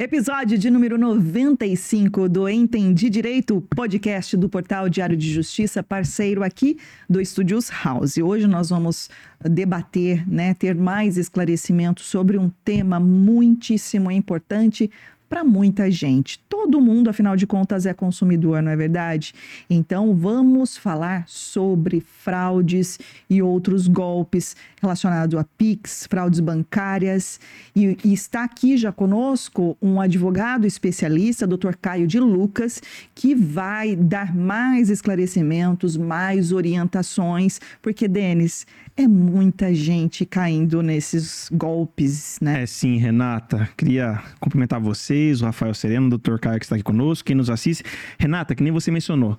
Episódio de número 95 do Entendi Direito, podcast do portal Diário de Justiça, parceiro aqui do Estúdios House. Hoje nós vamos debater, né, ter mais esclarecimentos sobre um tema muitíssimo importante para muita gente. Todo mundo, afinal de contas, é consumidor, não é verdade? Então, vamos falar sobre fraudes e outros golpes relacionados a PIX, fraudes bancárias. E, e está aqui já conosco um advogado especialista, Dr. Caio de Lucas, que vai dar mais esclarecimentos, mais orientações, porque, Denis, é muita gente caindo nesses golpes, né? É sim, Renata. Queria cumprimentar vocês, o Rafael Sereno, o Dr. Caio que está aqui conosco, quem nos assiste. Renata, que nem você mencionou,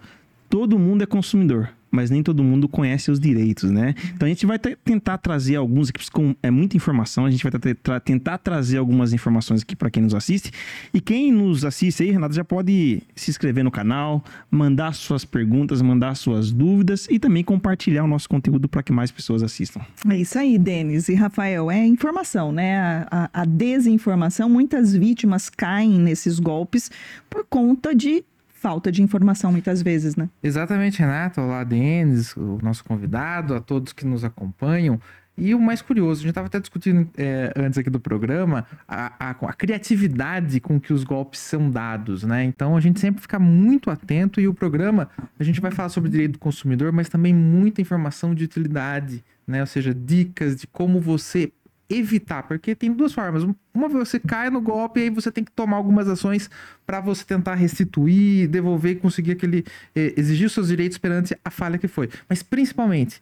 todo mundo é consumidor mas nem todo mundo conhece os direitos, né? Então a gente vai tentar trazer alguns aqui com é muita informação, a gente vai tra tentar trazer algumas informações aqui para quem nos assiste. E quem nos assiste aí, Renato, já pode se inscrever no canal, mandar suas perguntas, mandar suas dúvidas e também compartilhar o nosso conteúdo para que mais pessoas assistam. É isso aí, Denis e Rafael, é informação, né? A, a, a desinformação, muitas vítimas caem nesses golpes por conta de falta de informação muitas vezes, né? Exatamente, Renato. Olá, Denis, o nosso convidado, a todos que nos acompanham. E o mais curioso, a gente estava até discutindo é, antes aqui do programa, a, a, a, criatividade com que os golpes são dados, né? Então a gente sempre fica muito atento e o programa, a gente vai falar sobre direito do consumidor, mas também muita informação de utilidade, né? Ou seja, dicas de como você evitar, porque tem duas formas. Uma você cai no golpe e aí você tem que tomar algumas ações para você tentar restituir, devolver e conseguir aquele eh, exigir os seus direitos perante a falha que foi. Mas principalmente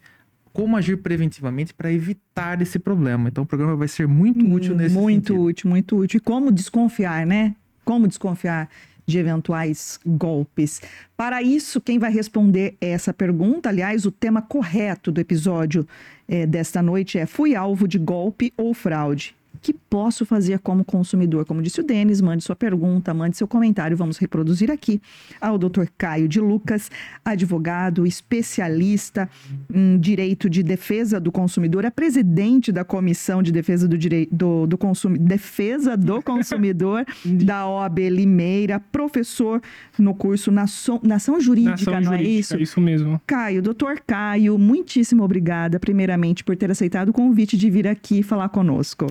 como agir preventivamente para evitar esse problema. Então o programa vai ser muito útil nesse Muito sentido. útil, muito útil. E como desconfiar, né? Como desconfiar de eventuais golpes. Para isso, quem vai responder essa pergunta, aliás, o tema correto do episódio é, desta noite é: fui alvo de golpe ou fraude? Que posso fazer como consumidor? Como disse o Denis, mande sua pergunta, mande seu comentário, vamos reproduzir aqui ao Dr. Caio de Lucas, advogado, especialista em direito de defesa do consumidor, é presidente da Comissão de Defesa do Direito do, do Consumidor, Defesa do Consumidor da OAB Limeira, professor no curso Nação, Nação Jurídica, Nação não é Jurídica, é isso? Isso mesmo. Caio, doutor Caio, muitíssimo obrigada, primeiramente, por ter aceitado o convite de vir aqui falar conosco.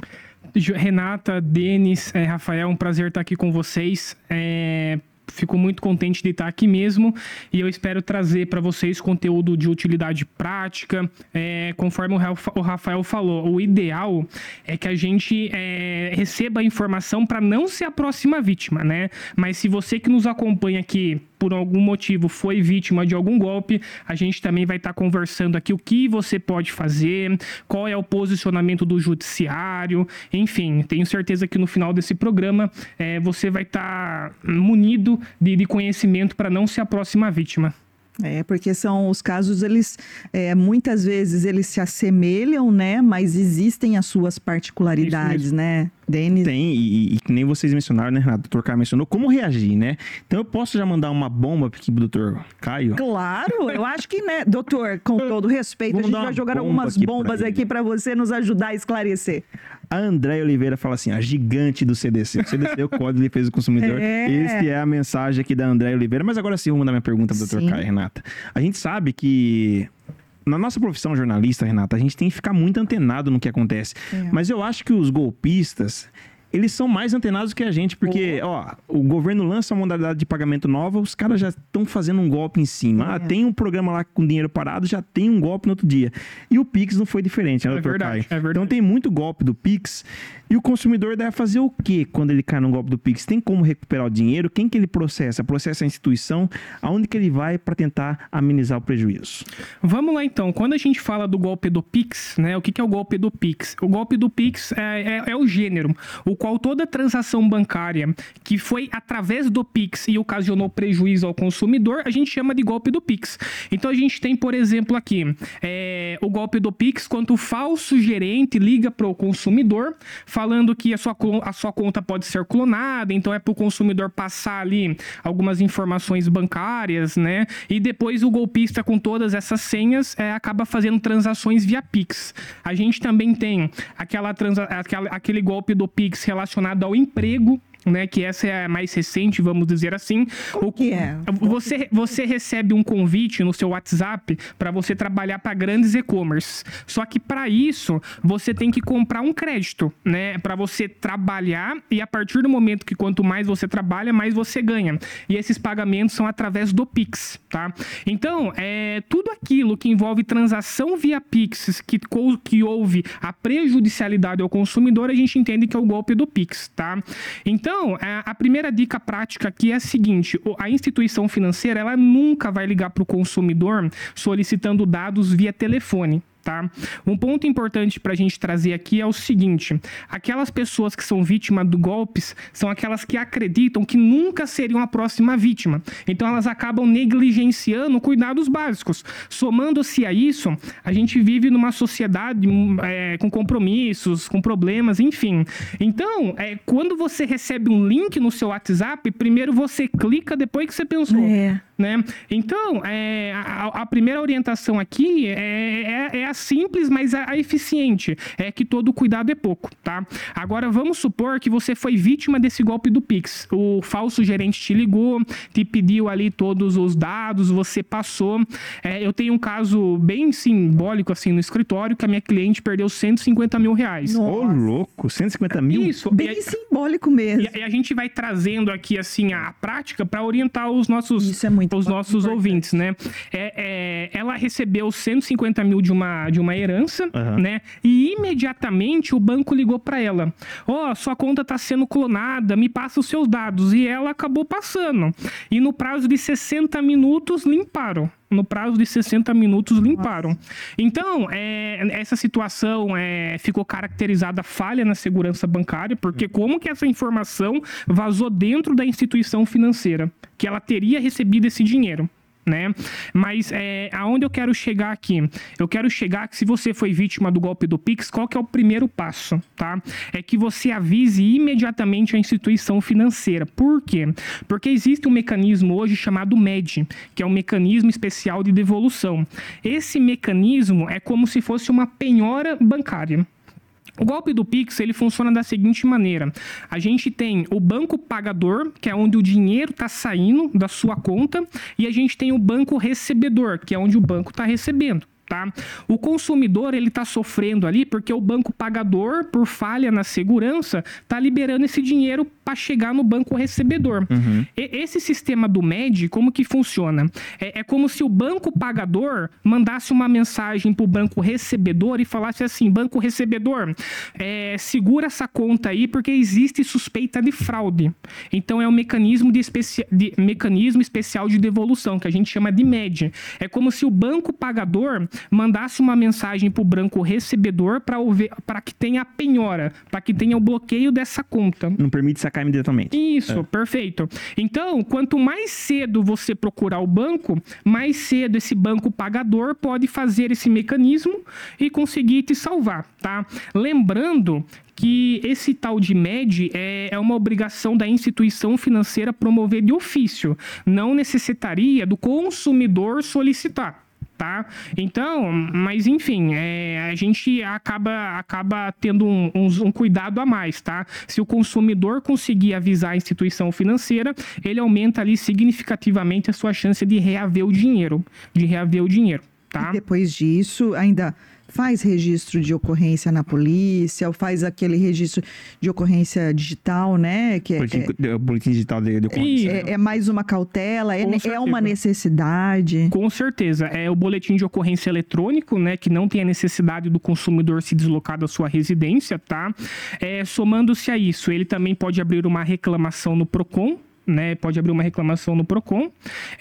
Renata, Denis, é, Rafael, um prazer estar aqui com vocês. É, fico muito contente de estar aqui mesmo e eu espero trazer para vocês conteúdo de utilidade prática. É, conforme o Rafael falou, o ideal é que a gente é, receba a informação para não ser a próxima vítima, né? Mas se você que nos acompanha aqui por algum motivo foi vítima de algum golpe, a gente também vai estar tá conversando aqui o que você pode fazer, qual é o posicionamento do judiciário, enfim, tenho certeza que no final desse programa é, você vai estar tá munido de, de conhecimento para não ser a próxima vítima. É, porque são os casos, eles é, muitas vezes eles se assemelham, né? Mas existem as suas particularidades, né? Denis? Tem, e, e nem vocês mencionaram, né, Renato? O doutor Caio mencionou como reagir, né? Então eu posso já mandar uma bomba aqui pro doutor Caio? Claro, eu acho que, né, doutor, com todo respeito, Vamos a gente vai jogar algumas bombas aqui para você nos ajudar a esclarecer. A André Oliveira fala assim: a gigante do CDC. O CDC é o Código de Defesa do Consumidor. É. É a mensagem aqui da André Oliveira. Mas agora sim, vou mandar minha pergunta pro doutor Caio, Renata. A gente sabe que na nossa profissão jornalista, Renata, a gente tem que ficar muito antenado no que acontece. É. Mas eu acho que os golpistas, eles são mais antenados que a gente, porque, oh. ó, o governo lança uma modalidade de pagamento nova, os caras já estão fazendo um golpe em cima. Ah, é. Ah, tem um programa lá com dinheiro parado, já tem um golpe no outro dia. E o Pix não foi diferente, né, é verdade, é verdade. Então tem muito golpe do Pix e o consumidor deve fazer o que quando ele cai no golpe do Pix? Tem como recuperar o dinheiro? Quem que ele processa? Processa a instituição? Aonde que ele vai para tentar amenizar o prejuízo? Vamos lá então. Quando a gente fala do golpe do Pix, né? O que, que é o golpe do Pix? O golpe do Pix é, é, é o gênero, o qual toda transação bancária que foi através do Pix e ocasionou prejuízo ao consumidor, a gente chama de golpe do Pix. Então a gente tem, por exemplo, aqui é, o golpe do Pix quando o falso gerente liga para o consumidor falando que a sua, a sua conta pode ser clonada, então é para o consumidor passar ali algumas informações bancárias, né? E depois o golpista com todas essas senhas é, acaba fazendo transações via Pix. A gente também tem aquela, transa aquela aquele golpe do Pix relacionado ao emprego né? Que essa é a mais recente, vamos dizer assim. O que é? Você, você recebe um convite no seu WhatsApp para você trabalhar para grandes e-commerce. Só que para isso, você tem que comprar um crédito, né? Para você trabalhar e a partir do momento que quanto mais você trabalha, mais você ganha. E esses pagamentos são através do Pix, tá? Então, é tudo aquilo que envolve transação via Pix, que, que houve a prejudicialidade ao consumidor, a gente entende que é o golpe do Pix, tá? Então, é, a primeira dica prática aqui é a seguinte: a instituição financeira ela nunca vai ligar para o consumidor solicitando dados via telefone. Tá? Um ponto importante para a gente trazer aqui é o seguinte: aquelas pessoas que são vítimas do golpes são aquelas que acreditam que nunca seriam a próxima vítima. Então elas acabam negligenciando cuidados básicos. Somando-se a isso, a gente vive numa sociedade é, com compromissos, com problemas, enfim. Então, é, quando você recebe um link no seu WhatsApp, primeiro você clica depois que você pensou. É. Né? Então, é, a, a, primeira orientação aqui é, é, é, a simples, mas a, a, eficiente. É que todo cuidado é pouco, tá? Agora, vamos supor que você foi vítima desse golpe do Pix. O falso gerente te ligou, te pediu ali todos os dados, você passou. É, eu tenho um caso bem simbólico, assim, no escritório, que a minha cliente perdeu 150 mil reais. Ô, louco! 150 mil? Isso. Bem simbólico mesmo. E, a gente vai trazendo aqui, assim, a prática para orientar os nossos... Isso é muito muito os nossos importante. ouvintes, né? É, é, ela recebeu 150 mil de uma, de uma herança, uhum. né? E imediatamente o banco ligou para ela: Ó, oh, sua conta está sendo clonada, me passa os seus dados. E ela acabou passando. E no prazo de 60 minutos limparam no prazo de 60 minutos limparam. Nossa. Então, é, essa situação é, ficou caracterizada falha na segurança bancária, porque como que essa informação vazou dentro da instituição financeira, que ela teria recebido esse dinheiro? Né? Mas é, aonde eu quero chegar aqui? Eu quero chegar que se você foi vítima do golpe do Pix, qual que é o primeiro passo, tá? É que você avise imediatamente a instituição financeira. Por quê? Porque existe um mecanismo hoje chamado MED, que é um mecanismo especial de devolução. Esse mecanismo é como se fosse uma penhora bancária. O golpe do Pix ele funciona da seguinte maneira: a gente tem o banco pagador, que é onde o dinheiro está saindo da sua conta, e a gente tem o banco recebedor, que é onde o banco está recebendo tá? O consumidor ele está sofrendo ali porque o banco pagador, por falha na segurança, está liberando esse dinheiro para chegar no banco recebedor. Uhum. E, esse sistema do MED, como que funciona? É, é, como se o banco pagador mandasse uma mensagem para o banco recebedor e falasse assim: banco recebedor, é, segura essa conta aí porque existe suspeita de fraude. Então é um mecanismo de, especi de mecanismo especial de devolução que a gente chama de MED. É como se o banco pagador mandasse uma mensagem para o branco recebedor para que tenha a penhora, para que tenha o bloqueio dessa conta. Não permite sacar imediatamente. Isso, é. perfeito. Então, quanto mais cedo você procurar o banco, mais cedo esse banco pagador pode fazer esse mecanismo e conseguir te salvar, tá? Lembrando que esse tal de MED é, é uma obrigação da instituição financeira promover de ofício, não necessitaria do consumidor solicitar tá? Então, mas enfim, é, a gente acaba, acaba tendo um, um, um, cuidado a mais, tá? Se o consumidor conseguir avisar a instituição financeira, ele aumenta ali significativamente a sua chance de reaver o dinheiro, de reaver o dinheiro, tá? E depois disso, ainda faz registro de ocorrência na polícia, ou faz aquele registro de ocorrência digital, né? Que é, boletim, é, boletim digital de, de ocorrência. É, é, mais uma cautela, é, é uma necessidade. Com certeza. É o boletim de ocorrência eletrônico, né? Que não tem a necessidade do consumidor se deslocar da sua residência, tá? É, Somando-se a isso, ele também pode abrir uma reclamação no PROCON, né, pode abrir uma reclamação no PROCON,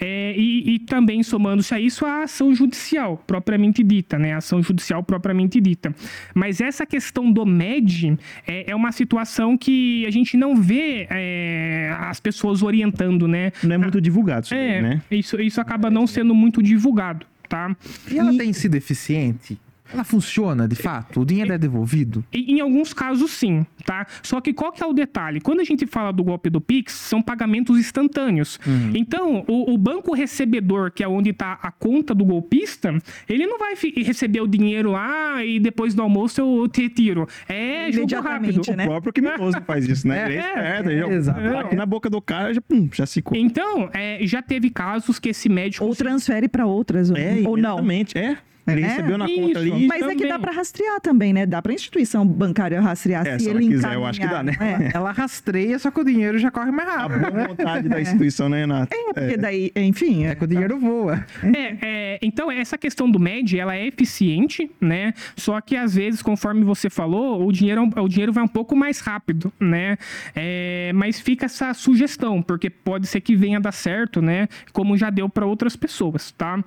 é, e, e, também somando-se a isso a ação judicial propriamente dita, né, a ação judicial propriamente dita. Mas essa questão do MED é, é uma situação que a gente não vê é, as pessoas orientando, né. Não é muito divulgado isso, é, né? Isso, isso acaba não sendo muito divulgado, tá? E ela e... tem sido eficiente? Ela funciona, de fato? O dinheiro é devolvido? Em, em alguns casos, sim, tá? Só que qual que é o detalhe? Quando a gente fala do golpe do Pix, são pagamentos instantâneos. Uhum. Então, o, o banco recebedor, que é onde está a conta do golpista, ele não vai receber o dinheiro lá e depois do almoço eu te retiro. É jogo rápido. né? O próprio criminoso faz isso, né? É, é é, já- exato. aqui na boca do cara já, pum, já se Então, é, já teve casos que esse médico... Ou transfere para outras, ou- É, ou não. é. Ele É? recebeu na Isso. conta ali. Mas é que Também. dá para rastrear também, né? Dá para instituição bancária rastrear É, se se ele quiser, eu acho que dá, né? não é? Ela rastreia, só que o dinheiro já corre mais A rápido. boa vontade da instituição, né, Renato? É, porque daí, enfim. É que o dinheiro voa. É, é, então, essa questão do MED, ela é eficiente, né? Só que, às vezes, conforme você falou, o dinheiro, o dinheiro vai um pouco mais rápido, né? É, mas fica essa sugestão, porque pode ser que venha dar certo, né? Como já deu para outras pessoas, tá?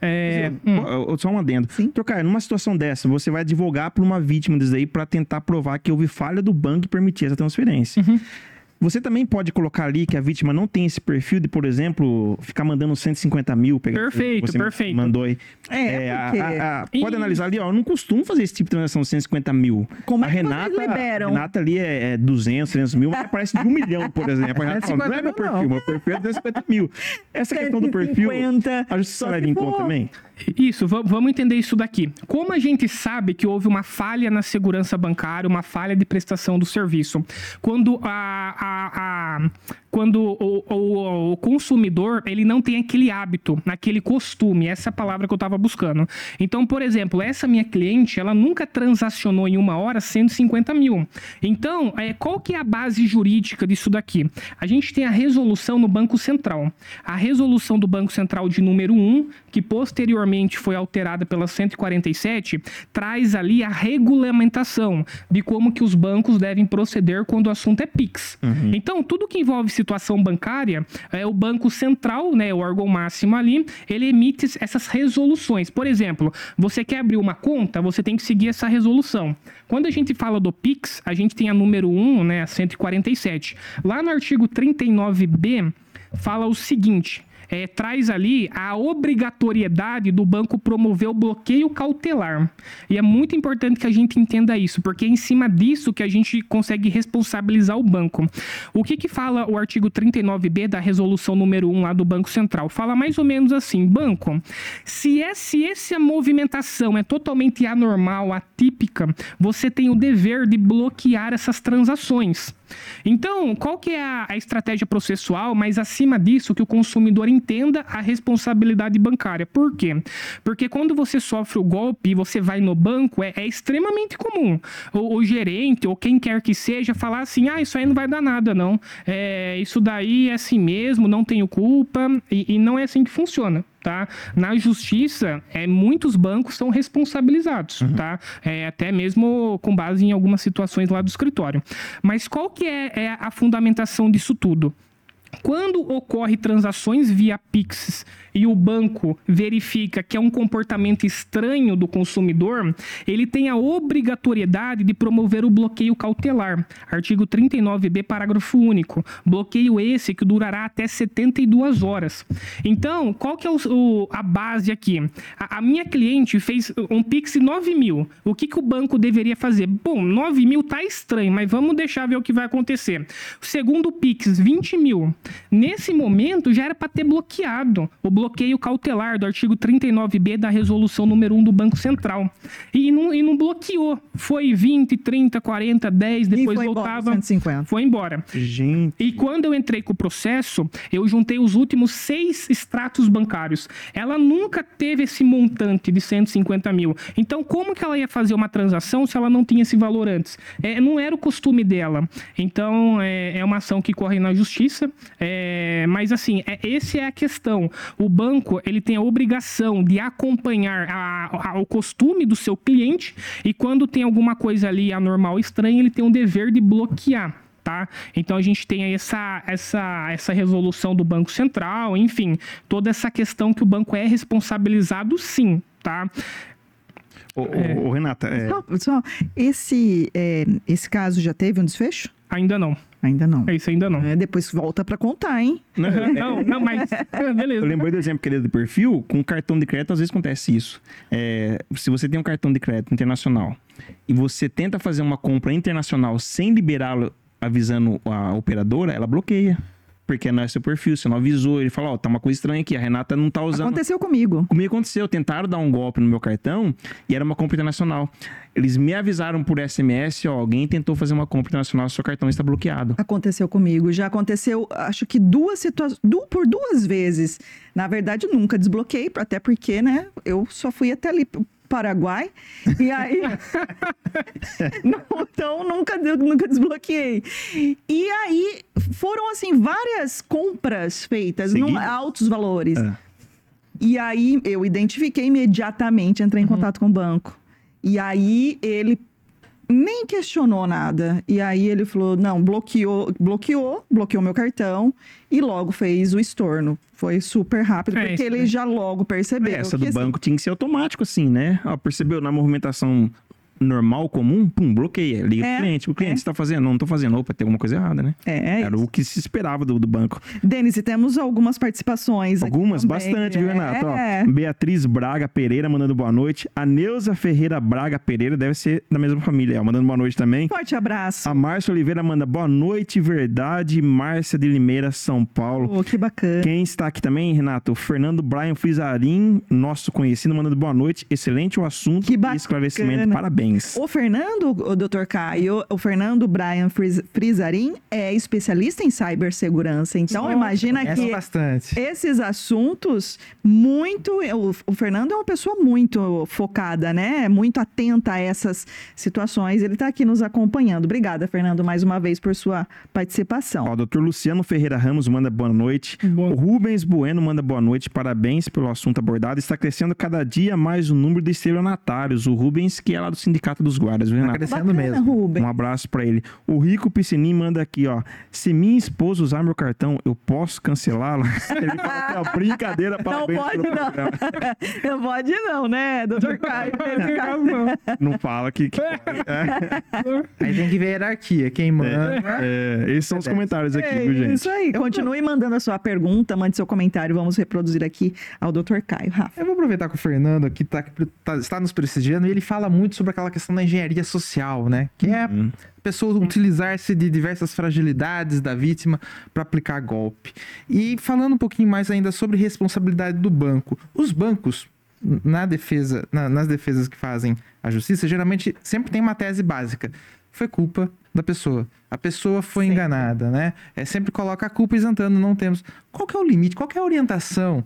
É, hum. Só um adendo. Sim. Trocar, numa situação dessa, você vai advogar para uma vítima disso aí para tentar provar que houve falha do banco e permitir essa transferência. Uhum. Você também pode colocar ali que a vítima não tem esse perfil de, por exemplo, ficar mandando 150 mil. Pegar, Perfeito, você perfeito. Mandou aí. É, a- porque- a- a- pode Ih. analisar ali, ó. Eu não costumo fazer esse tipo de transação de 150 mil. Como é a que Renata, vocês liberam? A Renata ali é, é 200, 300 mil, mas parece de um milhão, por exemplo. A Renata fala, não é 150 meu perfil, não. meu perfil é 250 mil. Essa questão do perfil, 150, a justiça leva em for. conta também? Isso, va- vamos entender isso daqui. Como a gente sabe que houve uma falha na segurança bancária, uma falha de prestação do serviço? Quando, a, a- a- quando o, o- o consumidor ele não tem aquele hábito, aquele costume, essa é a palavra que eu estava buscando. Então, por exemplo, essa minha cliente, ela nunca transacionou em uma hora 150 mil. Então, é, qual que é a base jurídica disso daqui? A gente tem a resolução no Banco Central. A resolução do Banco Central de número 1, que posteriormente foi alterada pela 147, traz ali a regulamentação de como que os bancos devem proceder quando o assunto é PIX. Então, tudo que envolve situação bancária, é o Banco Central, né, o órgão máximo ali, ele emite essas resoluções. Por exemplo, você quer abrir uma conta, você tem que seguir essa resolução. Quando a gente fala do PIX, a gente tem a número 1, né, a 147. Lá no artigo 39b, fala o seguinte. É, traz ali a obrigatoriedade do banco promover o bloqueio cautelar. E é muito importante que a gente entenda isso, porque é em cima disso que a gente consegue responsabilizar o banco. O que, que fala o artigo 39b da resolução número 1 lá do Banco Central? Fala mais ou menos assim: banco, se, é, se essa movimentação é totalmente anormal, atípica, você tem o dever de bloquear essas transações. Então, qual que é a, a estratégia processual, mas acima disso, que o consumidor entenda a responsabilidade bancária. Por quê? Porque quando você sofre o golpe e você vai no banco, é, é extremamente comum o, o gerente ou quem quer que seja falar assim, ah, isso aí não vai dar nada, não. É, isso daí é assim mesmo, não tenho culpa, e, e não é assim que funciona. Tá? Na justiça, é, muitos bancos são responsabilizados, tá? É, até mesmo com base em algumas situações lá do escritório. Mas qual que é, é a fundamentação disso tudo? Quando ocorre transações via Pix e o banco verifica que é um comportamento estranho do consumidor, ele tem a obrigatoriedade de promover o bloqueio cautelar. Artigo 39b, parágrafo único. Bloqueio esse que durará até 72 horas. Então, qual que é o- o- a base aqui? A, a minha cliente fez um Pix de 9 mil. O que, que o banco deveria fazer? Bom, 9 mil tá estranho, mas vamos deixar ver o que vai acontecer. Segundo Pix, 20 mil. Nesse momento, já era para ter bloqueado o bloqueio cautelar do artigo 39b da resolução número 1 do Banco Central. E não, e não bloqueou. Foi 20, 30, 40, 10, E depois foi embora, voltava. 150. Foi embora. Gente, E quando eu entrei com o processo, eu juntei os últimos seis extratos bancários. Ela nunca teve esse montante de 150 mil. Então, como que ela ia fazer uma transação se ela não tinha esse valor antes? É, não era o costume dela. Então, é, é uma ação que corre na justiça. É, mas, assim, é, esse é a questão. O banco, ele tem a obrigação de acompanhar a- a- o costume do seu cliente e quando tem alguma coisa ali anormal, estranha, ele tem o dever de bloquear tá? Então a gente tem aí essa, essa, essa resolução do Banco Central, enfim, toda essa questão que o banco é responsabilizado sim, tá? ô, ô, ô, Renata, é, Só, só, esse, é, esse caso já teve um desfecho? Ainda não. Ainda não. É isso ainda não. É, depois volta para contar, hein? Não, não, mas beleza. Eu lembrei do exemplo que ele do perfil, com cartão de crédito às vezes acontece isso. É, se você tem um cartão de crédito internacional e você tenta fazer uma compra internacional sem liberá-lo avisando a operadora, ela bloqueia. Porque não é seu perfil, você não avisou. Ele fala, ó, tá uma coisa estranha aqui, a Renata não tá usando. Aconteceu comigo. Comigo aconteceu, tentaram dar um golpe no meu cartão e era uma compra internacional. Eles me avisaram por SMS, ó, alguém tentou fazer uma compra internacional, seu cartão está bloqueado. Aconteceu comigo. Já aconteceu, acho que duas situações, por duas vezes. Na verdade, nunca desbloqueei, até porque, né, eu só fui até ali Paraguai. E aí. então, nunca, nunca desbloqueei. E aí, foram, assim, várias compras feitas em altos valores. É. E aí, eu identifiquei imediatamente, entrei em uhum. contato com o banco. E aí, ele nem questionou nada. E aí ele falou: não, bloqueou, bloqueou, bloqueou meu cartão e logo fez o estorno. Foi super rápido, é, porque ele né? já logo percebeu. Essa do assim banco tinha que ser automático, assim, né? Ó, percebeu na movimentação normal, comum, pum, bloqueia. Liga é, pro cliente. O cliente, é. você tá fazendo? Não, tô fazendo. Opa, tem alguma coisa errada, né? É. Era isso. o que se esperava do, do banco. Denise, temos algumas participações. Algumas? Bastante, viu, Renato? É. Ó, Beatriz Braga Pereira mandando boa noite. A Neuza Ferreira Braga Pereira deve ser da mesma família, ó, mandando boa noite também. Forte abraço. A Márcia Oliveira manda boa noite, verdade. Márcia de Limeira, São Paulo. Oh, que bacana. Quem está aqui também, Renato? Fernando Brian Frizarim, nosso conhecido, mandando boa noite. Excelente o assunto que bacana. e esclarecimento. Parabéns. O Fernando o Dr. Caio, o Fernando Brian Frizarin é especialista em cibersegurança. Então, imagina que bastante. esses assuntos, muito. O, o, Fernando é uma pessoa muito focada, né? Muito atenta a essas situações. Ele está aqui nos acompanhando. Obrigada, Fernando, mais uma vez por sua participação. Ó, o doutor Luciano Ferreira Ramos manda boa noite. Bom. O Rubens Bueno manda boa noite. Parabéns pelo assunto abordado. Está crescendo cada dia mais o número de estelionatários. O Rubens, que é lá do Sindicato dos Guardas, viu, Tá crescendo Bacana, mesmo. Ruben. Um abraço para ele. O Rico Piscinim manda aqui, ó. Se minha esposa usar meu cartão, eu posso cancelá-la? ele fala que é uma brincadeira para Não pode não. não pode não, né, doutor Caio? não fala que... que... É. Aí tem que ver a hierarquia. Quem manda... É, é, esses são os comentários aqui, é, viu, gente? Isso aí. Continue mandando a sua pergunta, mande seu comentário. Vamos reproduzir aqui ao doutor Caio. Rafa. Eu vou aproveitar que o Fernando aqui tá, tá, está nos prestigiando e ele fala muito sobre aquela questão da engenharia social, né? Que é uhum. a pessoa utilizar-se de diversas fragilidades da vítima para aplicar golpe. E falando um pouquinho mais ainda sobre responsabilidade do banco. Os bancos, na defesa, na, nas defesas que fazem a justiça, geralmente sempre tem uma tese básica. Foi culpa da pessoa. A pessoa foi sempre. enganada, né? É sempre coloca a culpa isentando, não temos. Qual que é o limite? Qual que é a orientação?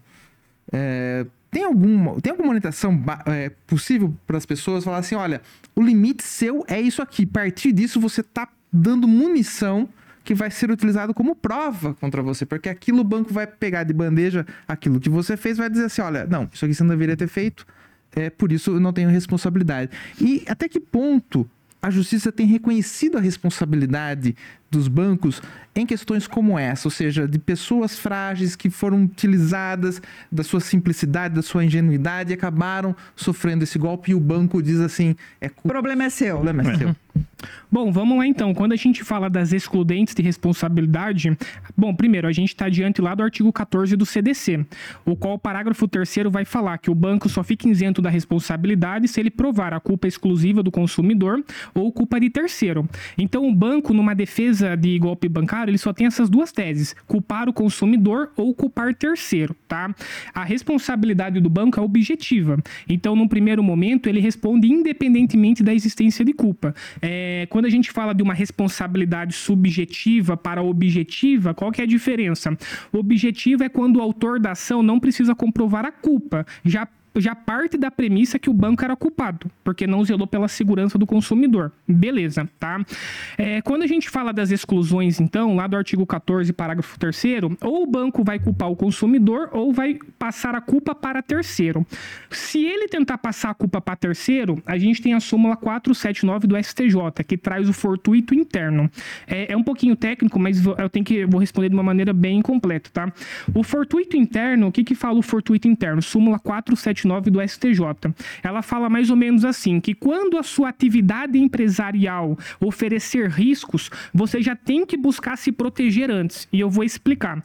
É, tem, alguma, tem alguma orientação é, possível para as pessoas falar assim: olha, o limite seu é isso aqui. A partir disso, você está dando munição que vai ser utilizado como prova contra você, porque aquilo o banco vai pegar de bandeja aquilo que você fez, vai dizer assim: olha, não, isso aqui você não deveria ter feito, é por isso eu não tenho responsabilidade. E até que ponto a justiça tem reconhecido a responsabilidade dos bancos em questões como essa, ou seja, de pessoas frágeis que foram utilizadas da sua simplicidade, da sua ingenuidade e acabaram sofrendo esse golpe e o banco diz assim, é o problema é seu. O problema é seu. Bom, vamos lá então. Quando a gente fala das excludentes de responsabilidade, bom, primeiro, a gente está diante lá do artigo 14 do CDC, o qual o parágrafo terceiro vai falar que o banco só fica isento da responsabilidade se ele provar a culpa exclusiva do consumidor ou culpa de terceiro. Então, o banco, numa defesa de golpe bancário, ele só tem essas duas teses: culpar o consumidor ou culpar terceiro, tá? A responsabilidade do banco é objetiva. Então, num primeiro momento, ele responde independentemente da existência de culpa. É, quando a gente fala de uma responsabilidade subjetiva para objetiva, qual que é a diferença? O objetivo é quando o autor da ação não precisa comprovar a culpa, já já parte da premissa que o banco era culpado, porque não zelou pela segurança do consumidor. Beleza, tá? É, quando a gente fala das exclusões, então, lá do artigo 14, parágrafo 3 ou o banco vai culpar o consumidor ou vai passar a culpa para terceiro. Se ele tentar passar a culpa para terceiro, a gente tem a súmula 479 do STJ, que traz o fortuito interno. É, é um pouquinho técnico, mas eu tenho que vou responder de uma maneira bem completa, tá? O fortuito interno, o que que fala o fortuito interno? Súmula 479 479 do STJ. Ela fala mais ou menos assim, que quando a sua atividade empresarial oferecer riscos, você já tem que buscar se proteger antes. E eu vou explicar.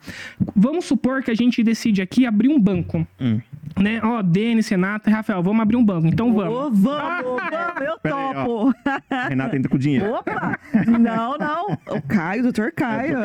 Vamos supor que a gente decide aqui abrir um banco. Hum. Né? Ó, Denis, Renata e Rafael, vamos abrir um banco. Então vamos. Oh, vamos, vamos, eu topo. Aí, Renata entra com dinheiro. Opa! Não, não. O Caio, o doutor Caio.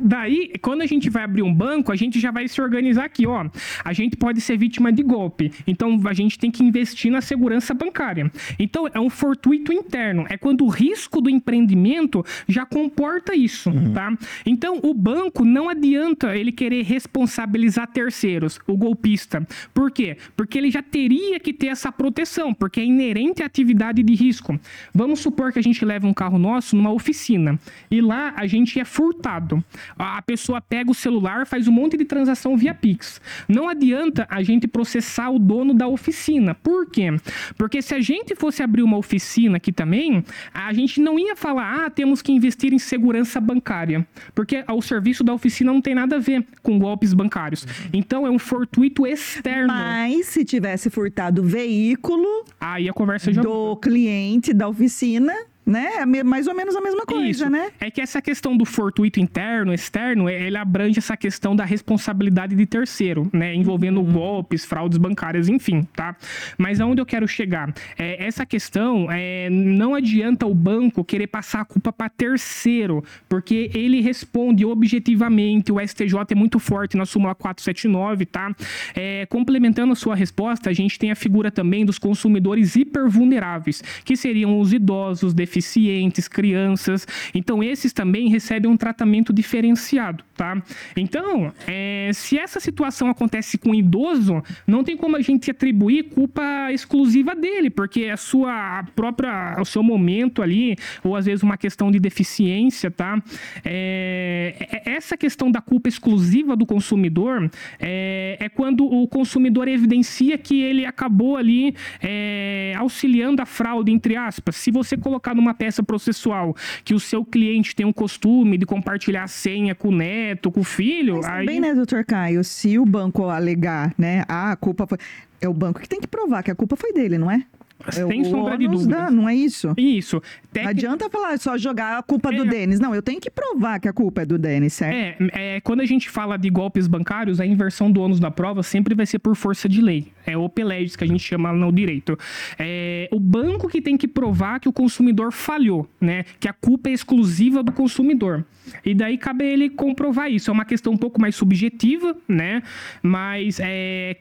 Daí, quando a gente vai abrir um banco, a gente já vai se organizar aqui, ó. A gente pode ser vítima de golpe. Então, a gente tem que investir na segurança bancária. Então, é um fortuito interno. É quando o risco do empreendimento já comporta isso, uhum. tá? Então, o banco não adianta ele querer responsabilizar terceiros, o golpista. Por quê? Porque ele já teria que ter essa proteção, porque é inerente à atividade de risco. Vamos supor que a gente leve um carro nosso numa oficina e lá a gente é furtado. A pessoa pega o celular, faz um monte de transação via Pix. Não adianta a gente processar o dono da oficina. Por quê? Porque se a gente fosse abrir uma oficina aqui também, a gente não ia falar, ah, temos que investir em segurança bancária. Porque o serviço da oficina não tem nada a ver com golpes bancários. Então é um fortuito externo. Mas se tivesse furtado o veículo. Aí a conversa já. Do cliente da oficina né? Mais ou menos a mesma coisa, Isso. né? É que essa questão do fortuito interno, externo, é, ele abrange essa questão da responsabilidade de terceiro, né? Envolvendo uhum. golpes, fraudes bancárias, enfim, tá? Mas aonde eu quero chegar? É, essa questão, é, não adianta o banco querer passar a culpa para terceiro, porque ele responde objetivamente, o STJ é muito forte na súmula 479, tá? É, complementando a sua resposta, a gente tem a figura também dos consumidores hipervulneráveis, que seriam os idosos, deficientes, deficientes, crianças. Então, esses também recebem um tratamento diferenciado, tá? Então, é, se essa situação acontece com um idoso, não tem como a gente atribuir culpa exclusiva dele, porque a sua própria, o seu momento ali, ou às vezes uma questão de deficiência, tá? É, é essa questão da culpa exclusiva do consumidor é, é, quando o consumidor evidencia que ele acabou ali é, auxiliando a fraude, entre aspas. Se você colocar numa peça processual que o seu cliente tem um costume de compartilhar a senha com o neto, com o filho. Mas aí... também, né, doutor Caio? Se o banco alegar, né, ah, a culpa foi. É o banco que tem que provar que a culpa foi dele, não é? Sem sombra de dúvida. Não é isso? Isso. Tec... Não adianta falar só jogar a culpa é. do Denis. Não, eu tenho que provar que a culpa é do Denis, certo? É, é, quando a gente fala de golpes bancários, a inversão do ônus da prova sempre vai ser por força de lei. É o PELEGES, que a gente chama no direito. É o banco que tem que provar que o consumidor falhou, né? Que a culpa é exclusiva do consumidor. E daí cabe a ele comprovar isso. É uma questão um pouco mais subjetiva, né? Mas é,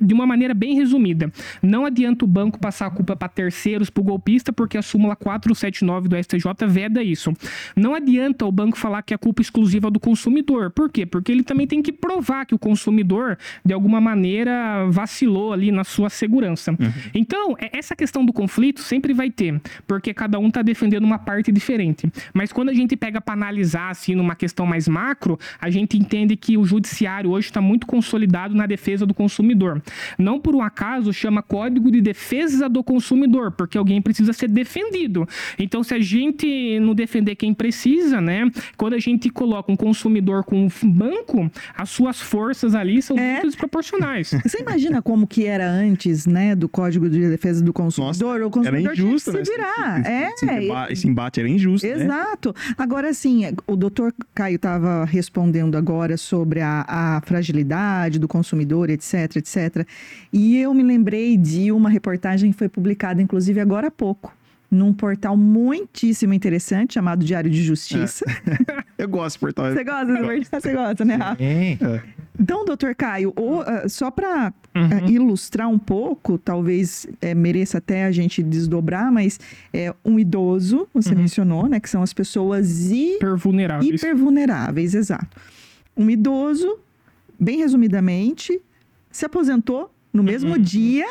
de uma maneira bem resumida. Não adianta o banco passar a culpa para terceiros, para o golpista, porque a súmula 479 do STJ veda isso. Não adianta o banco falar que é culpa exclusiva do consumidor. Por quê? Porque ele também tem que provar que o consumidor, de alguma maneira, vacilou ali na sua segurança. Uhum. Então, é, essa questão do conflito sempre vai ter, porque cada um está defendendo uma parte diferente. Mas quando a gente pega para analisar, assim, numa questão mais macro, a gente entende que o judiciário hoje está muito consolidado na defesa do consumidor. Não por um acaso chama Código de Defesa do Consumidor, porque alguém precisa ser defendido. Então, se a gente não defender quem precisa, né? Quando a gente coloca um consumidor com um banco, as suas forças ali são é. muito desproporcionais. Você imagina como que era antes, né, do Código de Defesa do Consumidor? Nossa, o consumidor era injusto, tinha que se virar. Né? Esse, é. Esse, esse embate era injusto. Né? Exato. Né? Agora, assim, o doutor Caio estava respondendo agora sobre a, a fragilidade do consumidor, etc, etc. E eu me lembrei de uma reportagem que foi publicada, inclusive, agora há pouco num portal muitíssimo interessante chamado Diário de Justiça. É. Eu gosto do portal. Você gosta do portal? Você gosta, né, Rafa? É. Então, doutor Caio, uh, só para uh, uhum. ilustrar um pouco, talvez é, mereça até a gente desdobrar, mas é um idoso, você uhum. mencionou, né? Que são as pessoas hipervulneráveis. Hipervulneráveis, exato. Um idoso, bem resumidamente, se aposentou no mesmo uhum. dia.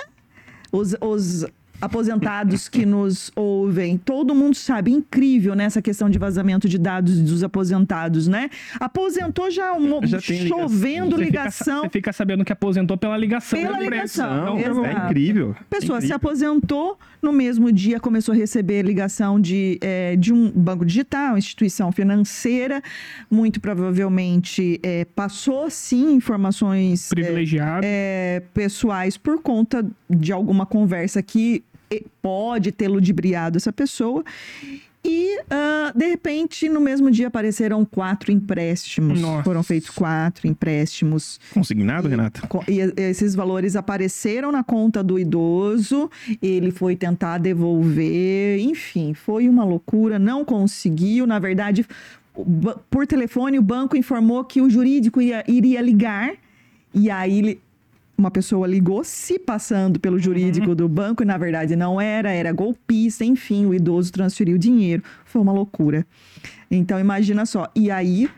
Os, os aposentados que nos ouvem, todo mundo sabe, incrível nessa né, questão de vazamento de dados dos aposentados, né? Aposentou já, um, já chovendo você ligação. Fica, você fica sabendo que aposentou pela ligação. Pela ligação, então, é incrível. A pessoa é incrível. se aposentou, no mesmo dia começou a receber ligação de, é, de um banco digital, instituição financeira, muito provavelmente é, passou sim informações privilegiadas é, pessoais por conta de alguma conversa que pode ter ludibriado essa pessoa. E, uh, de repente, no mesmo dia apareceram quatro empréstimos. Nossa. Foram feitos quatro empréstimos. Consignado, e, Renata? E esses valores apareceram na conta do idoso. Ele foi tentar devolver. Enfim, foi uma loucura. Não conseguiu. Na verdade, por telefone, o banco informou que o jurídico ia, iria ligar. E aí uma pessoa ligou se passando pelo jurídico uhum. do banco e na verdade não era, era golpista, enfim, o idoso transferiu dinheiro. Foi uma loucura. Então imagina só. E aí,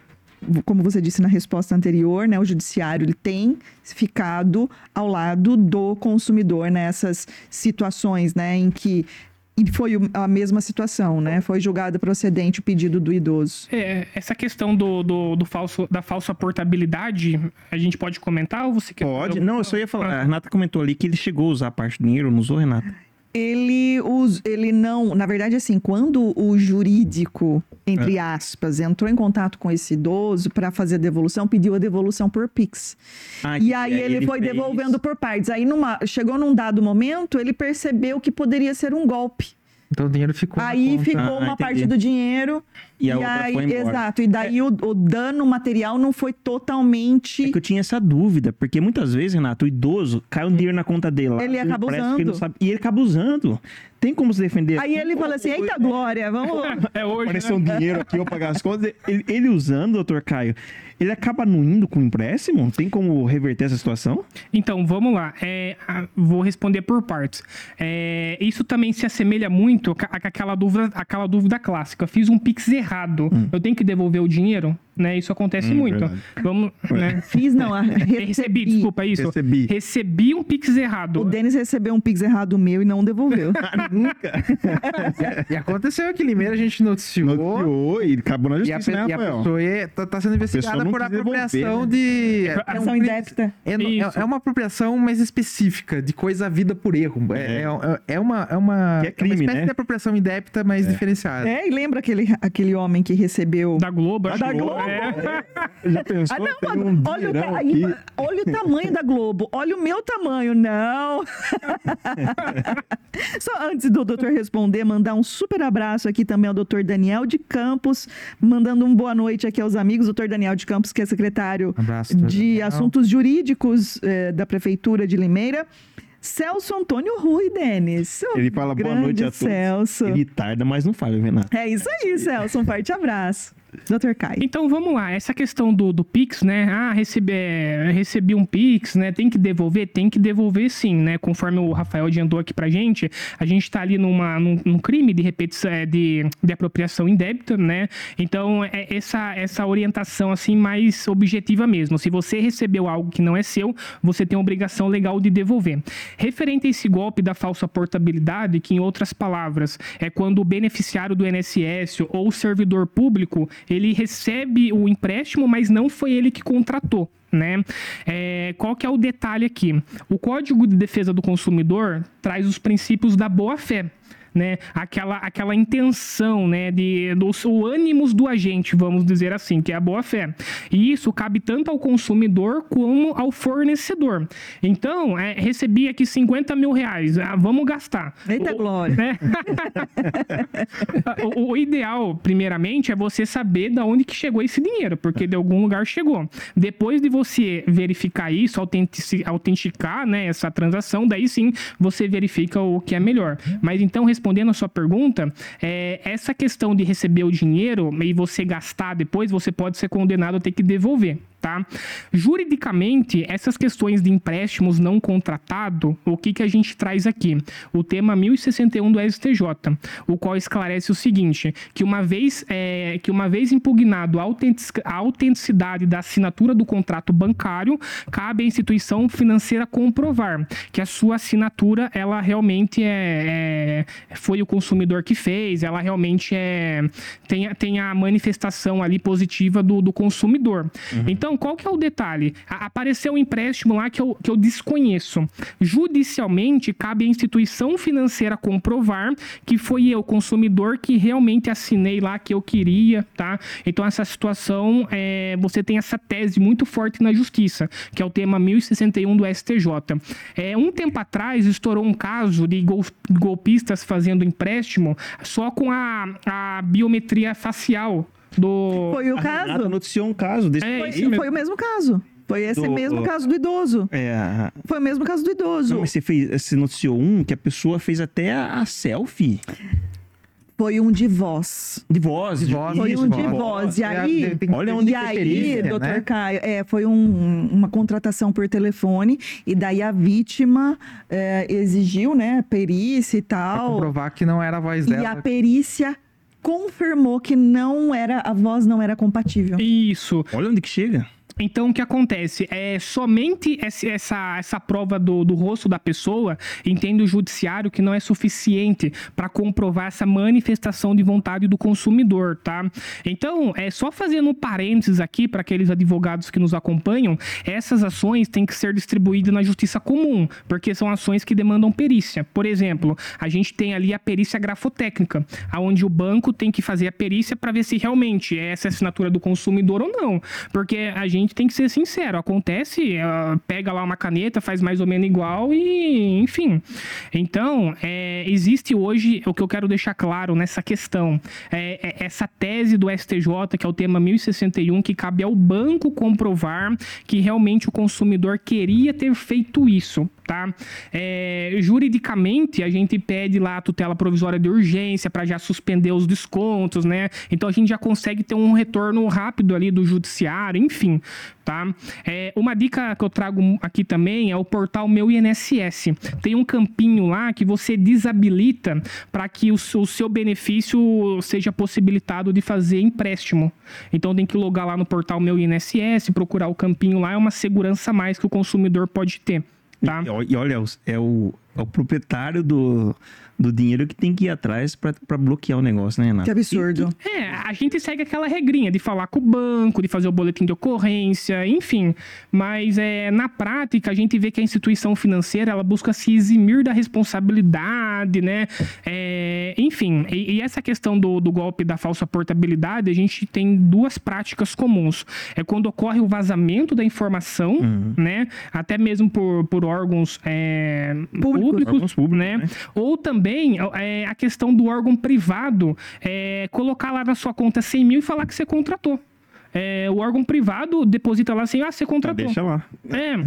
como você disse na resposta anterior, né, o judiciário ele tem ficado ao lado do consumidor nessas situações, né, em que e foi a mesma situação, né? Foi julgado procedente o pedido do idoso. É, essa questão do, do, do, falso, da falsa portabilidade, a gente pode comentar ou você quer... Pode. Não, eu só ia falar. Ah. A Renata comentou ali que ele chegou a usar a parte do dinheiro, não usou, Renata? Ele, us, ele não. Na verdade, assim, quando o jurídico, entre é. aspas, entrou em contato com esse idoso para fazer a devolução, pediu a devolução por Pix. Ah, e aí ele, ele, foi fez... devolvendo por partes. Aí numa, chegou num dado momento, ele percebeu que poderia ser um golpe. Então o dinheiro ficou. Aí ficou ah, uma parte do dinheiro. E, e a outra aí, foi embora. Exato. E daí é. o, o, dano material não foi totalmente. É que eu tinha essa dúvida, porque muitas vezes, Renato, o idoso cai um dinheiro na conta dele. Ele acaba usando. Sabe, e ele acaba usando. Tem como se defender. Aí ele fala assim: eita glória, vamos. É hoje. Apareceu né? um dinheiro aqui, eu pagar as contas. Ele, ele usando, doutor Caio, ele acaba não indo com empréstimo? Tem como reverter essa situação? Então, vamos lá. É, vou responder por partes. É, isso também se assemelha muito àquela dúvida, àquela dúvida clássica. Fiz um Pix errado. Hum. Eu tenho que devolver o dinheiro? Né? Isso acontece hum, muito. Verdade. Vamos, né? Fiz, não. Recebi, recebi, desculpa, isso. Recebi. Recebi um Pix errado. O Denis recebeu um Pix errado meu e não devolveu. Nunca. e, aconteceu aqui em Limeira, a gente noticiou. Noticiou e acabou na justiça, e a, né, e a pessoa está tá sendo investigada por apropriação devolver, né? de... Apropriação indébita. É, é, é, uma apropriação mais específica, de coisa vida por erro. É, é, é, é uma... É uma, que é crime, uma espécie né? de apropriação indébita, mais diferenciada. É, e lembra aquele, aquele homem que recebeu... Da Globo. Da Globo. É. Já pensou? Ah, não, um olha, o, aí, olha o tamanho da Globo. Olha o meu tamanho. Não. Só antes do doutor responder, mandar um super abraço aqui também ao doutor Daniel de Campos, mandando um boa noite aqui aos amigos. Doutor Daniel de Campos, que é secretário abraço, de Daniel. Assuntos Jurídicos eh, da Prefeitura de Limeira. Celso Antônio Rui, Denis. Ele fala boa noite a todos. Celso. Ele tarda, mas não falha, Renato. É isso aí, Celso. Um forte abraço. Caio. Então vamos lá, essa questão do, do Pix, né? Ah, recebi, é, recebi um Pix, né? Tem que devolver? Tem que devolver sim, né? Conforme o Rafael adiantou aqui pra gente, a gente tá ali numa, num, num crime de repetição, é, de, de apropriação indébita, né? Então, é essa, essa orientação, assim, mais objetiva mesmo. Se você recebeu algo que não é seu, você tem obrigação legal de devolver. Referente a esse golpe da falsa portabilidade, que em outras palavras, é quando o beneficiário do INSS ou servidor público ele recebe o empréstimo, mas não foi ele que contratou. Né? É, qual que é o detalhe aqui? O Código de Defesa do Consumidor traz os princípios da boa-fé né? Aquela, aquela intenção, né? De, do, o ânimos do agente, vamos dizer assim, que é a boa-fé. E isso cabe tanto ao consumidor como ao fornecedor. Então, é, recebi aqui 50 mil reais, ah, vamos gastar. Eita o, glória! Né? o, o, ideal, primeiramente, é você saber de onde que chegou esse dinheiro, porque de algum lugar chegou. Depois de você verificar isso, autenticar né, essa transação, daí sim você verifica o que é melhor. Mas então, respondendo a sua pergunta, é, essa questão de receber o dinheiro e você gastar depois, você pode ser condenado a ter que devolver. tá? Juridicamente, essas questões de empréstimos não contratado, o que, que a gente traz aqui? O tema 1061 do STJ, o qual esclarece o seguinte, que uma vez, é, que uma vez impugnado a autenticidade da assinatura do contrato bancário, cabe à instituição financeira comprovar que a sua assinatura, ela realmente é, é foi o consumidor que fez, ela realmente é, tem, tem a manifestação ali positiva do, do consumidor. Uhum. Então, qual que é o detalhe? A, apareceu um empréstimo lá que eu, que eu desconheço. Judicialmente, cabe à instituição financeira comprovar que foi eu, consumidor, que realmente assinei lá que eu queria, tá? Então, essa situação, é, você tem essa tese muito forte na justiça, que é o tema 1061 do STJ. É, um tempo atrás, estourou um caso de golpistas fazendo empréstimo só com a, a biometria facial do. Foi o caso? Renata noticiou um caso desse. É, foi, foi o mesmo caso. Foi esse do, mesmo caso do idoso. É. Foi o mesmo caso do idoso. Não, mas você, fez, você noticiou um que a pessoa fez até a selfie. Foi um de voz. De voz, de voz. Foi um de voz. voz. E aí, olha onde e aí, doutor né? Caio, é, foi um, uma contratação por telefone e daí a vítima é, exigiu, né, perícia e tal. Pra comprovar que não era a voz dela. E a perícia confirmou que não era a voz não era compatível. Isso. Olha onde que chega. Então, o que acontece? É somente essa, essa prova do, do rosto da pessoa, entende o judiciário, que não é suficiente para comprovar essa manifestação de vontade do consumidor, tá? Então, é só fazendo um parênteses aqui para aqueles advogados que nos acompanham, essas ações têm que ser distribuídas na justiça comum, porque são ações que demandam perícia. Por exemplo, a gente tem ali a perícia grafotécnica, aonde o banco tem que fazer a perícia para ver se realmente é essa assinatura do consumidor ou não, porque a gente gente tem que ser sincero. Acontece, pega lá uma caneta, faz mais ou menos igual e, enfim. Então, é, existe hoje, o que eu quero deixar claro nessa questão, é, é essa tese do STJ, que é o tema 1061, que cabe ao banco comprovar que realmente o consumidor queria ter feito isso tá? É, juridicamente, a gente pede lá a tutela provisória de urgência para já suspender os descontos, né? Então a gente já consegue ter um retorno rápido ali do judiciário, enfim, tá? É, uma dica que eu trago aqui também é o portal Meu INSS. Tem um campinho lá que você desabilita para que o, o seu benefício seja possibilitado de fazer empréstimo. Então tem que logar lá no portal Meu INSS, procurar o campinho lá, é uma segurança a mais que o consumidor pode ter. Tá? E, olha, é o, é o proprietário do, do dinheiro que tem que ir atrás para bloquear o negócio, né, Renato? Que absurdo. É, a gente segue aquela regrinha de falar com o banco, de fazer o boletim de ocorrência, enfim. Mas é, na prática, a gente vê que a instituição financeira ela busca se eximir da responsabilidade, né? É, enfim, e, e, essa questão do, do golpe da falsa portabilidade, a gente tem duas práticas comuns. É quando ocorre o vazamento da informação, uhum. né? Até mesmo por, por órgãos é, públicos, órgãos públicos né? né? Ou também também é, a questão do órgão privado é, colocar lá na sua conta 100 mil e falar que você contratou. É, o órgão privado deposita lá assim, ah, você contratou. Deixa lá. É,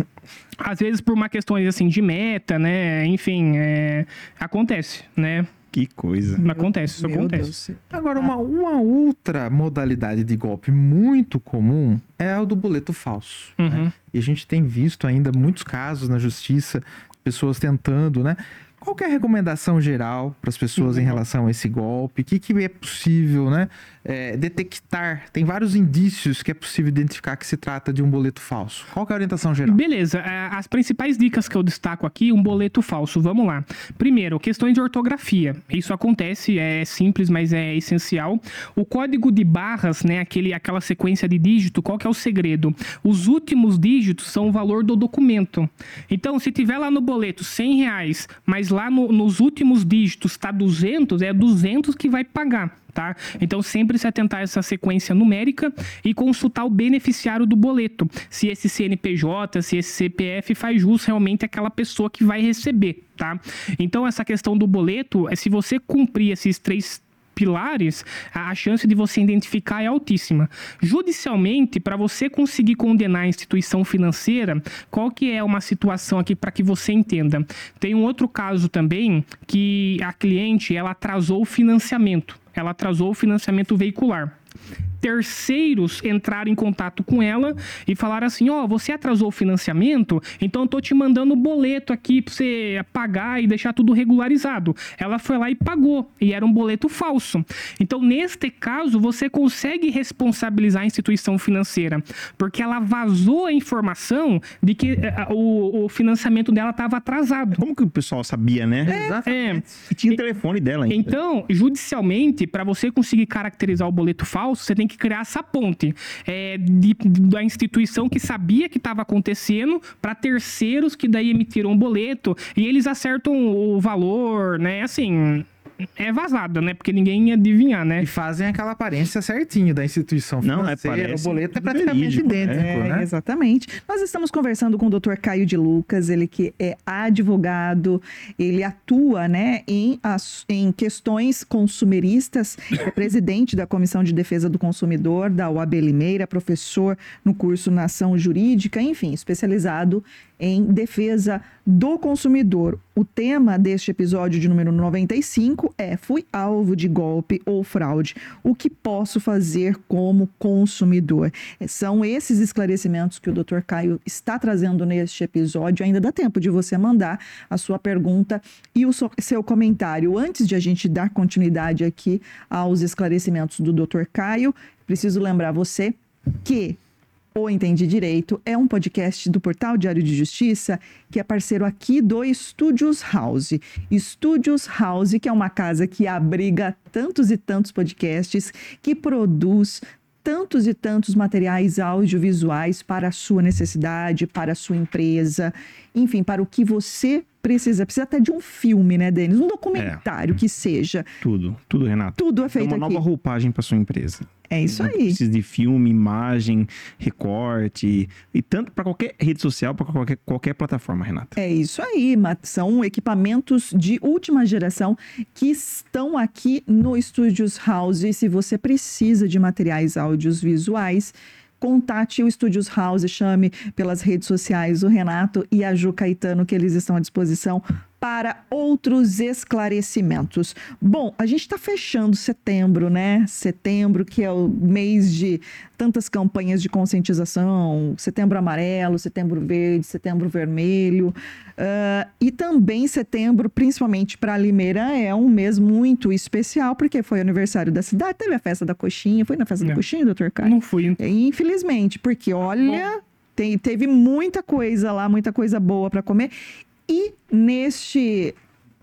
às vezes por uma questões assim de meta, né? Enfim, é, acontece, né? Que coisa. Acontece, isso Meu acontece. Deus. Agora, uma, uma outra modalidade de golpe muito comum é o do boleto falso. Né? Uhum. Né? E a gente tem visto ainda muitos casos na justiça, pessoas tentando, né? Qual é a recomendação geral para as pessoas uhum. em relação a esse golpe? O que, que é possível, né? É, detectar, tem vários indícios que é possível identificar que se trata de um boleto falso. Qual é a orientação geral? Beleza, é, as principais dicas que eu destaco aqui, um boleto falso, vamos lá. Primeiro, questões de ortografia. Isso acontece, é simples, mas é essencial. O código de barras, né, aquele, aquela sequência de dígito, qual que é o segredo? Os últimos dígitos são o valor do documento. Então, se tiver lá no boleto 100 reais, mas lá no, nos últimos dígitos está 200, é 200 que vai pagar tá? Então sempre se atentar a essa sequência numérica e consultar o beneficiário do boleto, se esse CNPJ, se esse CPF faz jus realmente àquela pessoa que vai receber, tá? Então essa questão do boleto, é se você cumprir esses três pilares, a chance de você identificar é altíssima. Judicialmente, para você conseguir condenar a instituição financeira, qual que é uma situação aqui para que você entenda? Tem um outro caso também que a cliente ela atrasou o financiamento ela atrasou o financiamento veicular. Terceiros entraram em contato com ela e falaram assim: Ó, oh, você atrasou o financiamento, então eu tô te mandando o boleto aqui pra você pagar e deixar tudo regularizado. Ela foi lá e pagou, e era um boleto falso. Então, neste caso, você consegue responsabilizar a instituição financeira, porque ela vazou a informação de que uh, o, o, financiamento dela estava atrasado. Como que o pessoal sabia, né? É, exatamente. É. E tinha o telefone dela ainda. Então, judicialmente, para você conseguir caracterizar o boleto falso, você tem que criar essa ponte é, de, da instituição que sabia que estava acontecendo para terceiros que daí emitiram um boleto e eles acertam o valor, né? Assim, é vazada, né? Porque ninguém ia adivinhar, né? E fazem aquela aparência certinho da instituição financeira. Não, é parece o boleto é praticamente verídico, idêntico, é, né? Exatamente. Nós estamos conversando com o Dr. Caio de Lucas, ele que é advogado, ele atua, né, em, em questões consumeristas, é presidente da Comissão de Defesa do Consumidor da UAB Limeira, professor no curso Nação Jurídica, enfim, especializado em defesa do consumidor. O tema deste episódio de número 95 é: Fui alvo de golpe ou fraude. O que posso fazer como consumidor? São esses esclarecimentos que o Dr. Caio está trazendo neste episódio. Ainda dá tempo de você mandar a sua pergunta e o seu comentário. Antes de a gente dar continuidade aqui aos esclarecimentos do Dr. Caio, preciso lembrar você que ou Entendi Direito é um podcast do Portal Diário de Justiça que é parceiro aqui do Studios House. Studios House, que é uma casa que abriga tantos e tantos podcasts, que produz tantos e tantos materiais audiovisuais para a sua necessidade, para a sua empresa, enfim, para o que você precisa. Precisa até de um filme, né, Denis? Um documentário é. que seja. Tudo, tudo, Renato. Tudo é feito é uma aqui. nova roupagem para sua empresa. É isso aí. Precisa de filme, imagem, recorte e tanto para qualquer rede social, para qualquer, qualquer plataforma, Renata. É isso aí, são equipamentos de última geração que estão aqui no Studios House. E se você precisa de materiais audiovisuais, contate o Studios House, chame pelas redes sociais o Renato e a Ju Caetano, que eles estão à disposição para outros esclarecimentos. Bom, a gente está fechando setembro, né? Setembro, que é o mês de tantas campanhas de conscientização, setembro amarelo, setembro verde, setembro vermelho. Uh, e também setembro, principalmente para Limeira, é um mês muito especial, porque foi aniversário da cidade, teve a festa da coxinha. Foi na festa Não. da coxinha, doutor Caio? Não fui. Infelizmente, porque olha. Tem, teve muita coisa lá, muita coisa boa para comer. E neste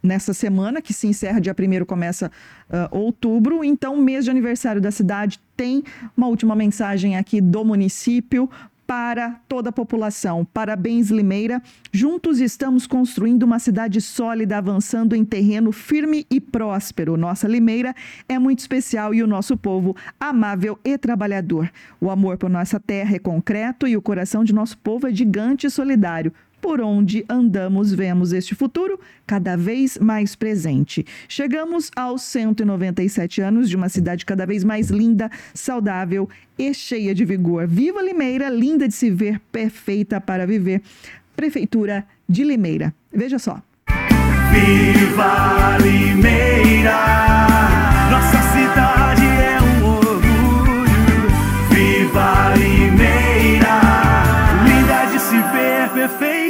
nessa semana, que se encerra dia 1 começa uh, outubro. Então, mês de aniversário da cidade tem uma última mensagem aqui do município para toda a população. Parabéns, Limeira. Juntos estamos construindo uma cidade sólida, avançando em terreno firme e próspero. Nossa Limeira é muito especial e o nosso povo amável e trabalhador. O amor por nossa terra é concreto e o coração de nosso povo é gigante e solidário por onde andamos, vemos este futuro cada vez mais presente. Chegamos aos 197 anos de uma cidade cada vez mais linda, saudável e cheia de vigor. Viva Limeira, linda de se ver, perfeita para viver. Prefeitura de Limeira. Veja só. Viva Limeira, nossa cidade é um orgulho. Viva Limeira, linda de se ver, perfeita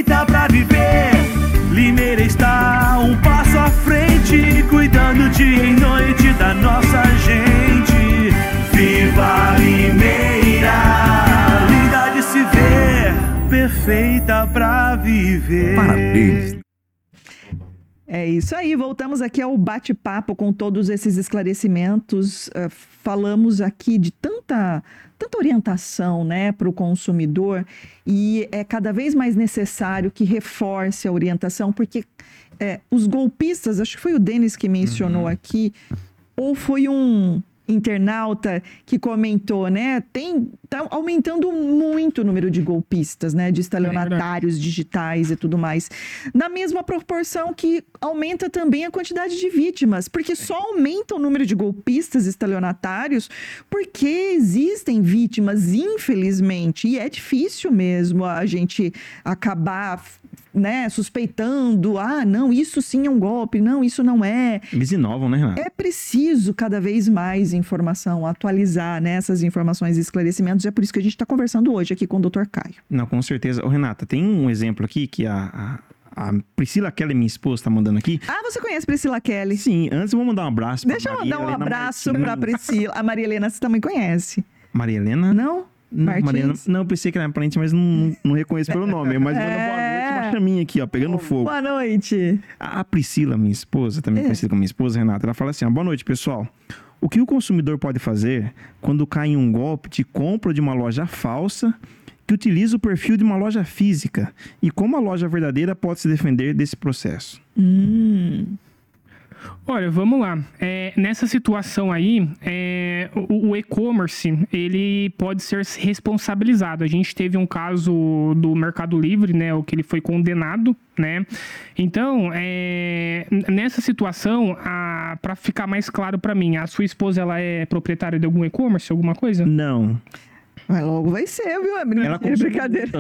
cuidando dia e noite da nossa gente. Viva Limeira, linda de se ver, perfeita pra viver. Parabéns. É isso aí, voltamos aqui ao bate-papo com todos esses esclarecimentos. Uh, falamos aqui de tanta, tanta orientação né, para o consumidor e é cada vez mais necessário que reforce a orientação, porque é, os golpistas, acho que foi o Denis que mencionou uhum. aqui, ou foi um internauta que comentou, né? Tem tá aumentando muito o número de golpistas, né? De estelionatários é digitais e tudo mais. Na mesma proporção que aumenta também a quantidade de vítimas, porque só aumenta o número de golpistas estelionatários porque existe existem vítimas, infelizmente, e é difícil mesmo a gente acabar né, suspeitando, ah, não, isso sim é um golpe, não, isso não é. Eles inovam, né, Renato? É preciso cada vez mais informação, atualizar né, essas informações e esclarecimentos, e é por isso que a gente está conversando hoje aqui com o Dr. Caio. Não, com certeza. Ô, Renata, tem um exemplo aqui que a, a, a Priscila Kelly, minha esposa, está mandando aqui. Ah, você conhece Priscila Kelly? Sim, antes eu vou mandar um abraço Deixa eu mandar um Helena abraço para Priscila. A Maria Helena você também conhece, Maria Helena? não? Não, Martins? Não, eu pensei que era parente, mas não, não reconheço pelo nome. Mas manda boa É. noite, uma chaminha aqui, ó, pegando fogo. Boa noite. A a Priscila, minha esposa, também É. conhecida como minha esposa, Renata, ela fala assim: ó, boa noite, pessoal. O que o consumidor pode fazer quando cai em um golpe de compra de uma loja falsa que utiliza o perfil de uma loja física? E como a loja verdadeira pode se defender desse processo? Hum. Olha, vamos lá. É, nessa situação aí, é, o, o e-commerce ele pode ser responsabilizado. A gente teve um caso do Mercado Livre, né, o que ele foi condenado, né. Então, é, nessa situação, para ficar mais claro para mim, a sua esposa ela é proprietária de algum e-commerce, alguma coisa? Não. Mas logo vai ser, viu? É Ela brincadeira. consome brincadeira.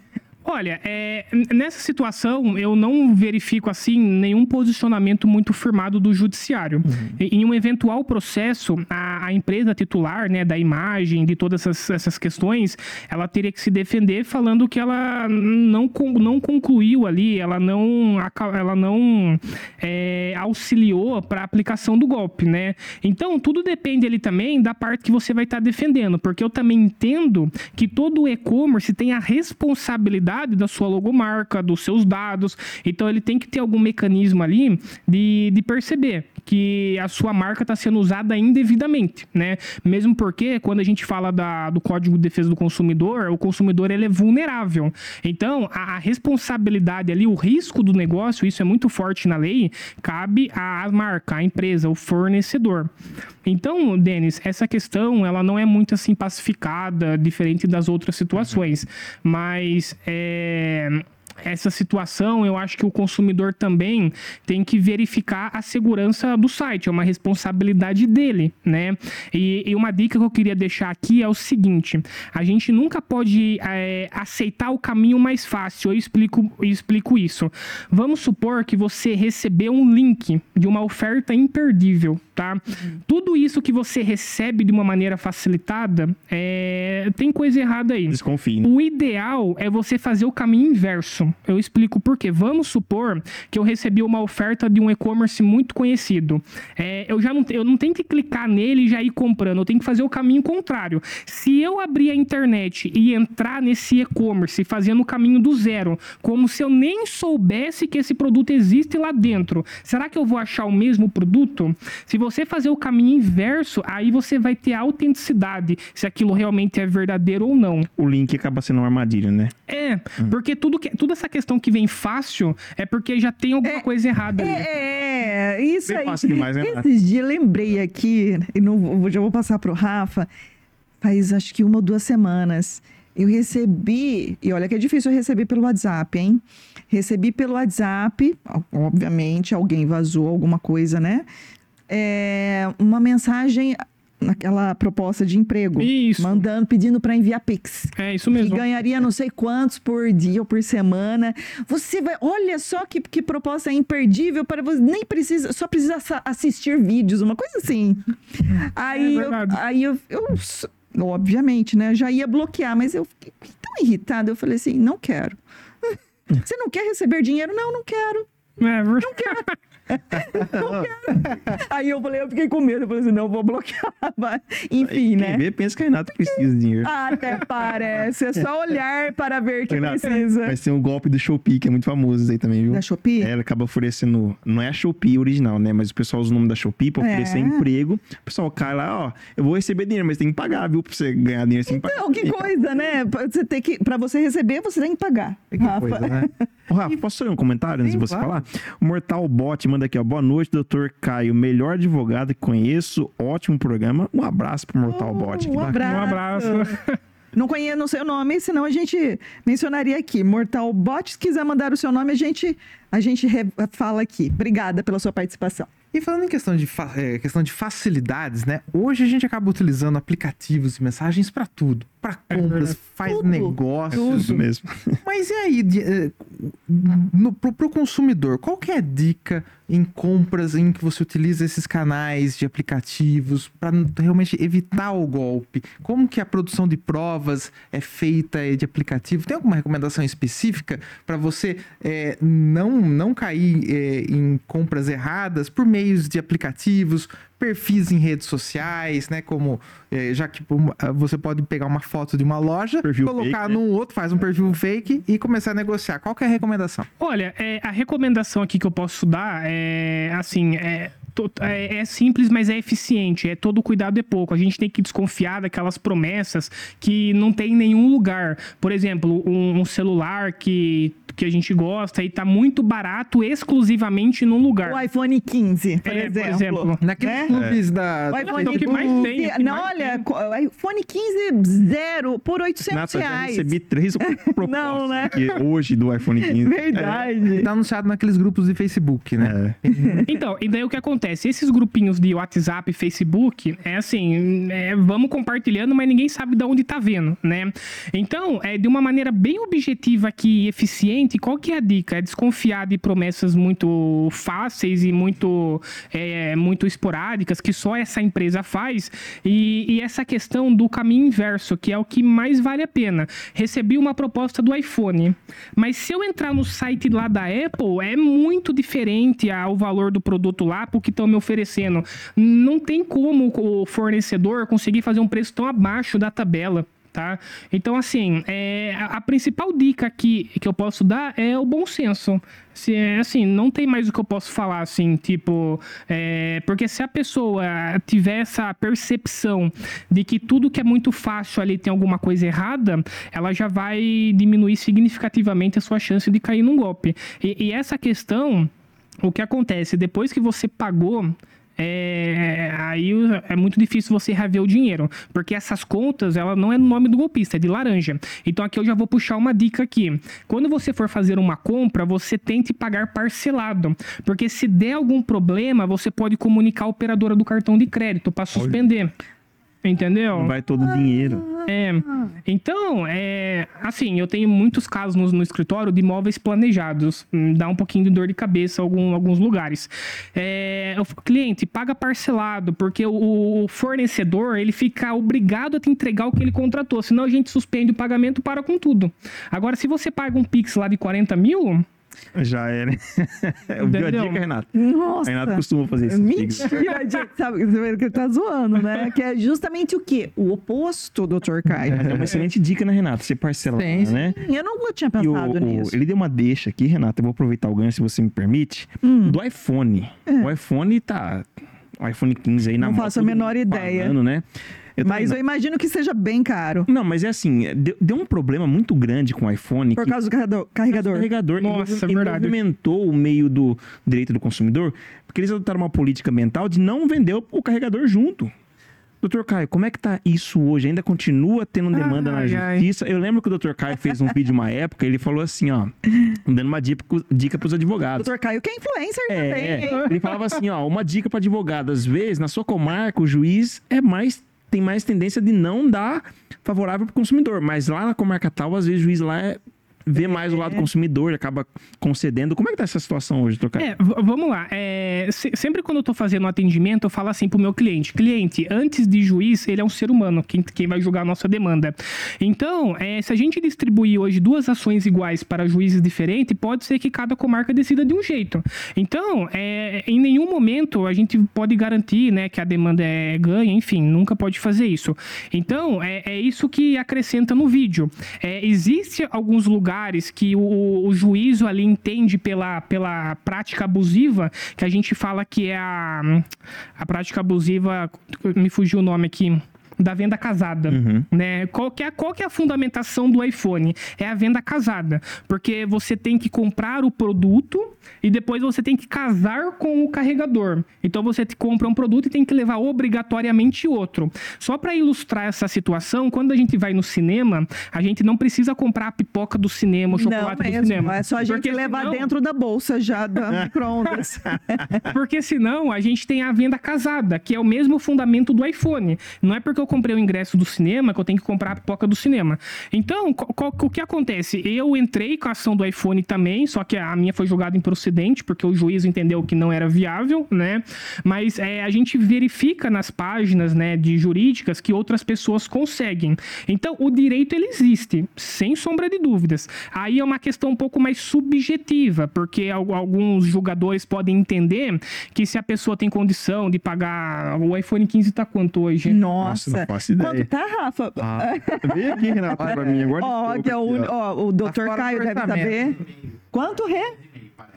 Olha, é, nessa situação eu não verifico assim nenhum posicionamento muito firmado do judiciário. E- Em um eventual processo, a, a empresa titular, né, da imagem, de todas essas, essas questões, ela teria que se defender falando que ela não, não concluiu ali, ela não, ela não é, auxiliou para a aplicação do golpe, né? Então tudo depende ali também da parte que você vai estar defendendo, porque eu também entendo que todo o e-commerce tem a responsabilidade da sua logomarca, dos seus dados. Então ele tem que ter algum mecanismo ali de, de perceber que a sua marca está sendo usada indevidamente, né? Mesmo porque quando a gente fala da, do Código de Defesa do Consumidor, o consumidor ele é vulnerável. Então a, a responsabilidade ali, o risco do negócio, isso é muito forte na lei, cabe à marca, à empresa, ao fornecedor. Então, Denis, essa questão ela não é muito assim pacificada, diferente das outras situações, mas é, Eh, essa situação, eu acho que o consumidor também tem que verificar a segurança do site, é uma responsabilidade dele, né? E, e uma dica que eu queria deixar aqui é o seguinte: a gente nunca pode é, aceitar o caminho mais fácil. Eu explico, eu explico isso. Vamos supor que você recebeu um link de uma oferta imperdível, tá? Tudo isso que você recebe de uma maneira facilitada, é, tem coisa errada aí. Desconfie. né? O ideal é você fazer o caminho inverso. Eu explico por quê. Vamos supor que eu recebi uma oferta de um e-commerce muito conhecido. É, eu já não, eu não tenho que clicar nele e já ir comprando. Eu tenho que fazer o caminho contrário. Se eu abrir a internet e entrar nesse e-commerce fazendo o caminho do zero, como se eu nem soubesse que esse produto existe lá dentro, será que eu vou achar o mesmo produto? Se você fazer o caminho inverso, aí você vai ter a autenticidade, se aquilo realmente é verdadeiro ou não. O link acaba sendo uma armadilha, né? É, porque tudo que, toda essa questão que vem fácil é porque já tem alguma coisa errada ali. É, é, isso Bem aí. fácil demais, né? Esses dias lembrei aqui, e não, já vou passar pro Rafa, faz acho que uma ou duas semanas. Eu recebi, e olha que é difícil eu receber pelo WhatsApp, hein? Recebi pelo WhatsApp, obviamente, alguém vazou alguma coisa, né? É, uma mensagem, naquela proposta de emprego. Isso. Mandando, pedindo para enviar Pix É isso mesmo. ganharia não sei quantos por dia ou por semana. Você vai, olha só que, que proposta imperdível para você, nem precisa, só precisa assistir vídeos, uma coisa assim. Aí, eu, verdade. aí eu, eu, obviamente, né, já ia bloquear, mas eu fiquei tão irritada, eu falei assim, não quero. Você não quer receber dinheiro? Não, não quero. É verdade. Não quero. Aí eu falei, eu fiquei com medo. Eu falei assim, não, vou bloquear. Mas, Enfim, Quem né? vê, pensa que a Renata precisa de dinheiro. Até parece. É só olhar para ver que Renata, precisa. Vai ser um golpe do Shopee, que é muito famoso aí também, viu? Da Shopee? É, ela acaba oferecendo. Não é a Shopee original, né? Mas o pessoal usa o nome da Shopee pra É. oferecer emprego. O pessoal cai lá, ó. Eu vou receber dinheiro, mas tem que pagar, viu? Pra você ganhar dinheiro, você tem que pagar. Não, que coisa, né? Você tem que, pra você receber, você tem que pagar. Rafa. Coisa, né? Ô, Rafa, posso ler um comentário antes de você claro. falar? O Mortal Bot manda aqui, ó. Boa noite, doutor Caio. Melhor advogado que conheço. Ótimo programa. Um abraço pro Mortal Bot. Que Um bacana. abraço. Um abraço. Não conheço não sei o nome, senão a gente mencionaria aqui. Mortal Bot, se quiser mandar o seu nome, a gente, a gente fala aqui. Obrigada pela sua participação. E falando em questão de, é, questão de facilidades, né? Hoje a gente acaba utilizando aplicativos e mensagens para tudo. Para compras, faz Tudo. negócios. Isso mesmo. Mas e aí, eh, no, pro, pro consumidor, qual que é a dica em compras em que você utiliza esses canais de aplicativos para realmente evitar o golpe? Como que a produção de provas é feita de aplicativo? Tem alguma recomendação específica para você eh, não, não cair eh, em compras erradas por meios de aplicativos, perfis em redes sociais, né? Como eh, já que pô, você pode pegar uma foto de uma loja, Perfil colocar fake, né? num outro, faz um perfil fake e começar a negociar. Qual que é a recomendação? Olha, é, a recomendação aqui que eu posso dar é assim, é, é- é simples, mas é eficiente. É todo cuidado é pouco. A gente tem que desconfiar daquelas promessas que não tem em nenhum lugar. Por exemplo, um, um celular que, que a gente gosta e tá muito barato exclusivamente num lugar. O iPhone 15, por É, por exemplo. exemplo. Naqueles Né? clubes da. O iPhone é que mais tem, é que Não, mais olha, tem. iPhone 15 zero por 800 Nata, já reais. recebi três propostas Não, né? aqui hoje do iPhone 15. Verdade. Tá anunciado naqueles grupos de Facebook, né? É. Então, e daí o que acontece? Esses grupinhos de WhatsApp e Facebook, é assim, é, vamos compartilhando, mas ninguém sabe de onde tá vendo, né? Então, é de uma maneira bem objetiva aqui e eficiente, qual que é a dica? É desconfiar de promessas muito fáceis e muito, é, muito esporádicas, que só essa empresa faz, e, e essa questão do caminho inverso, que é o que mais vale a pena. Recebi uma proposta do iPhone, mas se eu entrar no site lá da Apple, é muito diferente ao valor do produto lá pro que estão me oferecendo. Não tem como o fornecedor conseguir fazer um preço tão abaixo da tabela. Tá? Então, assim, é, a, a principal dica aqui que eu posso dar é o bom senso. Se, é, assim, não tem mais o que eu posso falar, assim, tipo... é, porque se a pessoa tiver essa percepção de que tudo que é muito fácil ali tem alguma coisa errada, ela já vai diminuir significativamente a sua chance de cair num golpe. E, e essa questão, o que acontece? Depois que você pagou é, aí é muito difícil você rever o dinheiro, porque essas contas, ela não é no nome do golpista, é de laranja. Então aqui eu já vou puxar uma dica aqui. Quando você for fazer uma compra, você tente pagar parcelado, porque se der algum problema, você pode comunicar a operadora do cartão de crédito para suspender. Entendeu? Vai todo o dinheiro. É, então, é, assim, eu tenho muitos casos no, no escritório de imóveis planejados. Hum, Dá um pouquinho de dor de cabeça em algum, alguns lugares. É, o cliente paga parcelado, porque o, o fornecedor, ele fica obrigado a te entregar o que ele contratou. Senão a gente suspende o pagamento e para com tudo. Agora, se você paga um Pix lá de 40 mil, Já era. Eu vi a dica, Renato. Nossa. A Renato costuma fazer isso. Mentira, gente, sabe que ele tá zoando, né? Que é justamente o quê? O oposto, doutor Caio. É uma excelente dica, né, Renato? Você parcelar, Sim, sim. né? Eu não tinha o- pensado o- nisso. ele deu uma deixa aqui, Renato. Eu vou aproveitar o ganho, se você me permite. Hum. Do iPhone. O iPhone tá. O iPhone 15 aí na Não moda, faço a menor ideia. falando, né? Eu Mas eu imagino que seja bem caro. não. mas é assim, deu, deu um problema muito grande com o iPhone. Por que causa do carregador- o carregador. carregador Nossa, envolve- é verdade. movimentou o meio do direito do consumidor, porque eles adotaram uma política mental de não vender o- carregador junto. Doutor Caio, como é que tá isso hoje? Ainda continua tendo demanda Ai, na ai. justiça? Eu lembro que o doutor Caio fez um vídeo uma época, ele falou assim, ó, dando uma dica, dica pros advogados. Doutor Caio, que é influencer É, também, é. ele falava assim, ó, uma dica para advogado, às vezes, na sua comarca, o juiz é mais tem mais tendência de não dar favorável para o consumidor, mas lá na comarca tal, às vezes o juiz lá é- vê mais o lado do consumidor, acaba concedendo. Como é que tá essa situação hoje, Caio? É, vamos lá. É, se- sempre quando eu tô fazendo um atendimento, eu falo assim pro meu cliente: cliente, antes de juiz, ele é um ser humano, quem, quem vai julgar a nossa demanda. Então, é, se a gente distribuir hoje duas ações iguais para juízes diferentes, pode ser que cada comarca decida de um jeito. Então, é, em nenhum momento a gente pode garantir né, que a demanda é ganha, enfim, nunca pode fazer isso. Então, é, é isso que acrescenta no vídeo. É, existe alguns lugares que o, o juízo ali entende pela, pela prática abusiva, que a gente fala que é a, a prática abusiva, me fugiu o nome aqui. Da venda casada, Uhum. né? Qual que, é, qual que é a fundamentação do iPhone? É a venda casada, porque você tem que comprar o produto e depois você tem que casar com o carregador. Então você compra um produto e tem que levar obrigatoriamente outro. Só para ilustrar essa situação, quando a gente vai no cinema, a gente não precisa comprar a pipoca do cinema, o Não chocolate do mesmo, cinema. é só a gente Porque levar senão- dentro da bolsa já da micro-ondas. Porque senão a gente tem a venda casada, que é o mesmo fundamento do iPhone. Não é porque eu comprei o ingresso do cinema que eu tenho que comprar a pipoca do cinema. Então, o que acontece? Eu entrei com a ação do iPhone também, só que a minha foi julgada improcedente, porque o juiz entendeu que não era viável, né? Mas é, a gente verifica nas páginas né, de jurídicas que outras pessoas conseguem. Então, o direito ele existe, sem sombra de dúvidas. Aí é uma questão um pouco mais subjetiva, porque al- alguns julgadores podem entender que se a pessoa tem condição de pagar. O iPhone 15 tá quanto hoje? Nossa. Não faço ideia. Quanto tá, Rafa? Vem aqui, Renato, pra mim agora. Ó, que é o, Aqui, ó. o doutor fora do Caio deve saber. Quanto, Rê?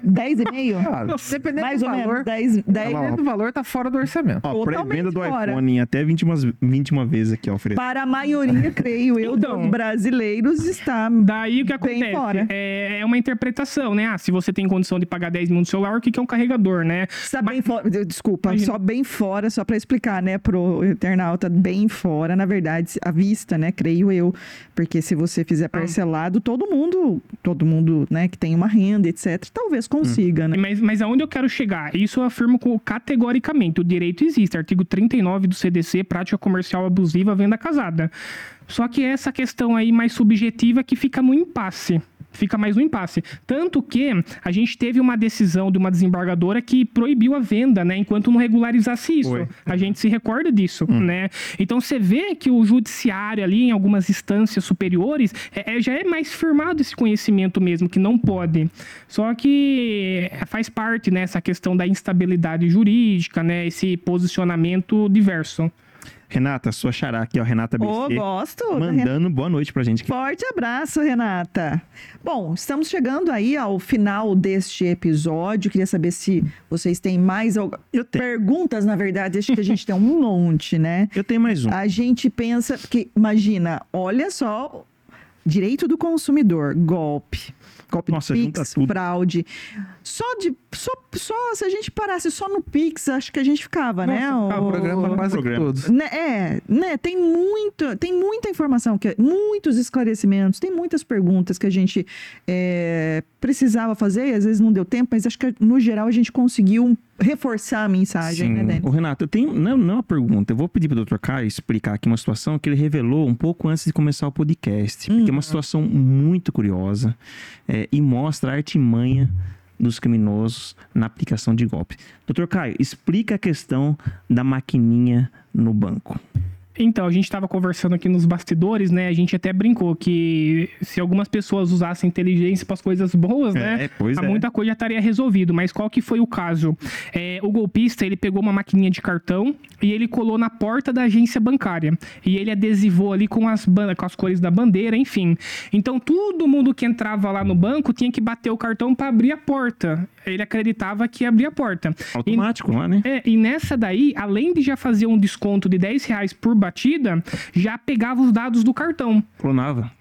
10 e meio? Ah, dependendo Mais do ou valor, menos. 10, 10. dependendo do valor, tá fora do orçamento. Ó, pré-venda do fora. iPhone em até 20, umas- 21 vezes aqui, ó, Fred. Para a maioria, creio eu, Então. dos brasileiros está Daí o que Bem acontece? fora. É, é uma interpretação, né? Ah, se você tem condição de pagar 10 mil no celular, o que que é um carregador, né? Está bem fora. Desculpa, Imagina. só bem fora, só para explicar, né, pro internauta, bem fora, na verdade, à vista, né, creio eu. Porque se você fizer parcelado, todo mundo, todo mundo, né, que tem uma renda, etc., talvez consiga, né? Mas, mas aonde eu quero chegar? Isso eu afirmo categoricamente. O direito existe. Artigo 39 do CDC, prática comercial abusiva, venda casada. Só que essa questão aí mais subjetiva que fica no impasse. Fica mais no impasse. Tanto que a gente teve uma decisão de uma desembargadora que proibiu a venda, né? Enquanto não regularizasse isso. A gente se recorda disso, né? Então você vê que o judiciário ali, em algumas instâncias superiores, é- é- já é mais firmado esse conhecimento mesmo, que não pode. Só que faz parte, né, essa questão da instabilidade jurídica, né? Esse posicionamento diverso. Renata, sua xará aqui, ó, Renata Ô, BC. gosto. da mandando boa noite pra gente. aqui. Forte abraço, Renata. Bom, estamos chegando aí ao final deste episódio. Queria saber se vocês têm mais Eu tenho. perguntas, na verdade. Acho que a gente tem um monte, né? Eu tenho mais um. A gente pensa, porque imagina, olha só, direito do consumidor, golpe. Golpe Nossa, Pix, fraude. Só de. Só, só se a gente parasse só no Pix, acho que a gente ficava, né? Nossa, o programa quase programa. todos. Né, é, né, tem muito, tem muita informação, que, muitos esclarecimentos, tem muitas perguntas que a gente é, precisava fazer e às vezes não deu tempo, mas acho que no geral a gente conseguiu reforçar a mensagem, né, Denis? Ô, Renato, eu tenho. Não, não é uma pergunta. Eu vou pedir pro Dr. Caio explicar aqui uma situação que ele revelou um pouco antes de começar o podcast. Porque é uma situação muito curiosa é, e mostra a artimanha dos criminosos na aplicação de golpe. Dr. Caio, explica a questão da maquininha no banco. Então, a gente estava conversando aqui nos bastidores, né? A gente até brincou que se algumas pessoas usassem inteligência para as coisas boas, né? É, pois a é. muita coisa já estaria resolvido. Mas qual que foi o caso? É, o golpista, ele pegou uma maquininha de cartão e ele colou na porta da agência bancária. E ele adesivou ali com as, com as cores da bandeira, enfim. Então, todo mundo que entrava lá no banco tinha que bater o cartão para abrir a porta. Ele acreditava que ia abrir a porta. E- Automático lá, né? é, e nessa daí, além de já fazer um desconto de 10 reais por batida, já pegava os dados do cartão. Clonava.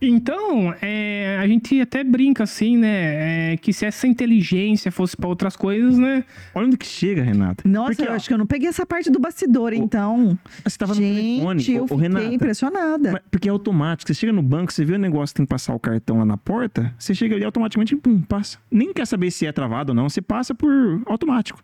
Então, é, a gente até brinca assim, né? é, que se essa inteligência fosse para outras coisas, né? Olha onde que chega, Renato. Nossa, Porque, eu ó, acho que eu não peguei essa parte do bastidor, então. Você tava no Gente, telefone, eu ô, fiquei Renata. impressionada. Mas- Porque é automático. Você chega no banco, você vê o negócio, tem que passar o cartão lá na porta, você chega ali automaticamente, pum, passa. Nem quer saber se é travado ou não, você passa por automático.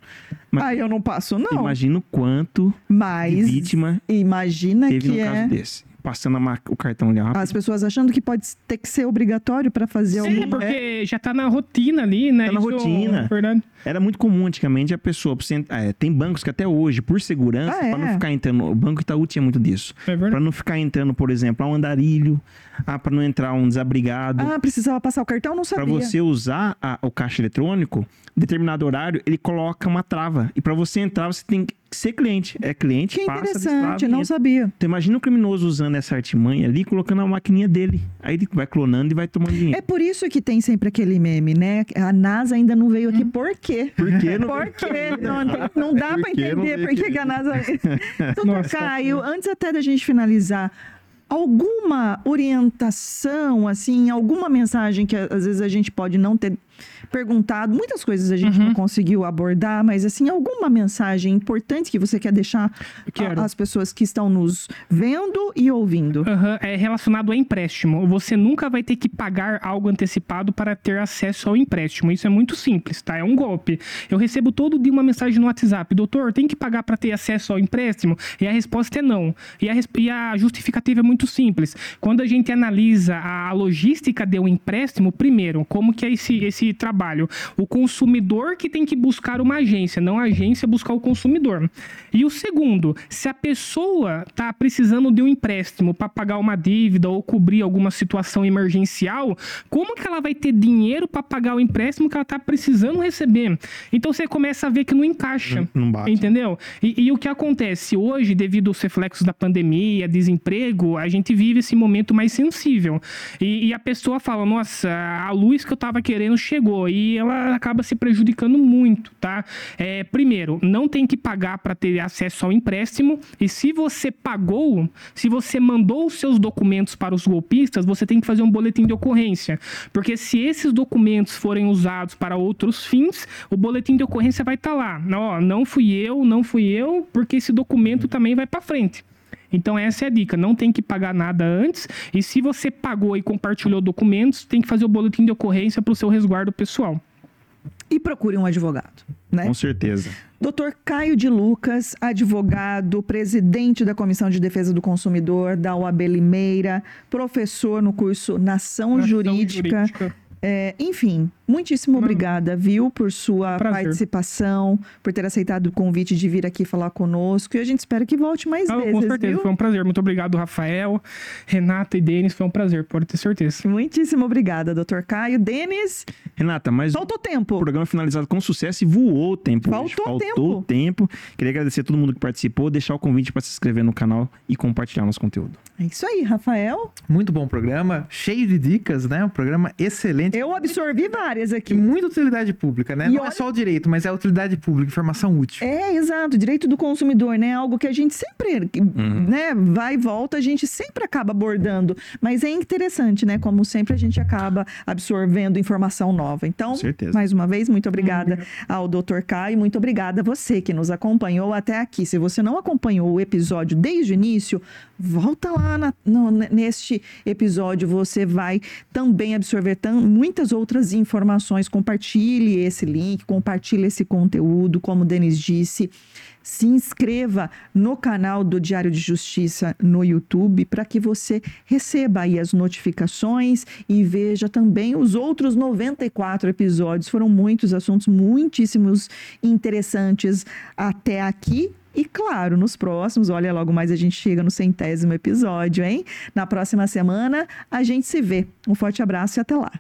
Mas Ah, eu não passo, não. imagina o quanto de Mas vítima imagina teve que num é. caso desse. Passando o cartão ali rápido. As pessoas achando que pode ter que ser obrigatório para fazer É, alguma. porque já tá na rotina ali, né? Tá na Isso, rotina. é Verdade. Era muito comum antigamente a pessoa. é, tem bancos que até hoje, por segurança, Ah, pra não é? ficar entrando. O Banco Itaú tinha muito disso. É verdade. Pra não ficar entrando, por exemplo, a um andarilho, ah, pra não entrar um desabrigado. Ah, precisava passar o cartão? Não Pra sabia. você usar a- o caixa eletrônico, determinado horário, ele coloca uma trava. E pra você entrar, você tem que ser cliente. É cliente, Que passa, interessante, não sabia. Então imagina o criminoso usando essa artimanha ali, colocando a maquininha dele. Aí ele vai clonando e vai tomando dinheiro. É por isso que tem sempre aquele meme, né? A NASA ainda não veio aqui. Por quê? Por que não Por quê? Não, não- dá para entender por que a NASA. Doutor Nossa, Caio, antes até da gente finalizar, alguma orientação, assim, alguma mensagem que às vezes a gente pode não ter perguntado, muitas coisas a gente Uhum. não conseguiu abordar, mas assim, alguma mensagem importante que você quer deixar às pessoas que estão nos vendo e ouvindo? Aham, é relacionado a empréstimo. Você nunca vai ter que pagar algo antecipado para ter acesso ao empréstimo. Isso é muito simples, tá? É um golpe. Eu recebo todo dia uma mensagem no WhatsApp: Doutor, tem que pagar para ter acesso ao empréstimo? E a resposta é não. E a, e a justificativa é muito simples. Quando a gente analisa a logística de um empréstimo, primeiro, como que é esse, esse trabalho? O consumidor que tem que buscar uma agência, não a agência buscar o consumidor. E o segundo, se a pessoa está precisando de um empréstimo para pagar uma dívida ou cobrir alguma situação emergencial, como que ela vai ter dinheiro para pagar o empréstimo que ela está precisando receber? Então você começa a ver que não encaixa. Não bate. Entendeu? E, e o que acontece hoje, devido aos reflexos da pandemia, desemprego, a gente vive esse momento mais sensível. E, e a pessoa fala: nossa, a luz que eu tava querendo chegou. E ela acaba se prejudicando muito, tá? É, primeiro, não tem que pagar para ter acesso ao empréstimo. E se você pagou, se você mandou os seus documentos para os golpistas, você tem que fazer um boletim de ocorrência. Porque se esses documentos forem usados para outros fins, o boletim de ocorrência vai estar lá. Ó, não fui eu, não fui eu, porque esse documento também vai para frente. Então essa é a dica, não tem que pagar nada antes. E se você pagou e compartilhou documentos, tem que fazer o boletim de ocorrência para o seu resguardo pessoal. E procure um advogado, né? Com certeza. Doutor Caio de Lucas, advogado, presidente da Comissão de Defesa do Consumidor da OAB Limeira, professor no curso Nação, Nação Jurídica. Jurídica. É, enfim, muitíssimo obrigada, viu, por sua Prazer. participação, por ter aceitado o convite de vir aqui falar conosco. E a gente espera que volte mais Ah, vezes, com certeza, viu? foi um prazer. Muito obrigado, Rafael, Renata e Denis. Foi um prazer, pode ter certeza. Muitíssimo obrigada, doutor Caio. Denis, Renata, mas faltou o tempo. programa finalizado com sucesso e voou o tempo. Faltou Faltou o tempo. Queria agradecer a todo mundo que participou, deixar o convite para se inscrever no canal e compartilhar nosso conteúdo. É isso aí, Rafael. Muito bom programa, cheio de dicas, né? Um programa excelente. Eu absorvi várias E aqui. muita utilidade pública, né? E Não olha- é só o direito, mas é a utilidade pública, informação útil. É, exato, direito do consumidor, né? Algo que a gente sempre, né, vai e volta, a gente sempre acaba abordando, mas é interessante, né? Como sempre a gente acaba absorvendo informação nova. Então, Com certeza. mais uma vez, muito obrigada ao Dr. Caio, muito obrigada a você que nos acompanhou até aqui. Se você não acompanhou o episódio desde o início, volta lá na- no- neste episódio, você vai também absorver tam- muitas outras informações. Compartilhe esse link, compartilhe esse conteúdo, como o Denis disse. Se inscreva no canal do Diário de Justiça no YouTube para que você receba aí as notificações e veja também os outros 94 episódios. Foram muitos assuntos muitíssimos interessantes até aqui. E claro, nos próximos, olha, logo mais a gente chega no centésimo episódio, hein? Na próxima semana a gente se vê. Um forte abraço e até lá.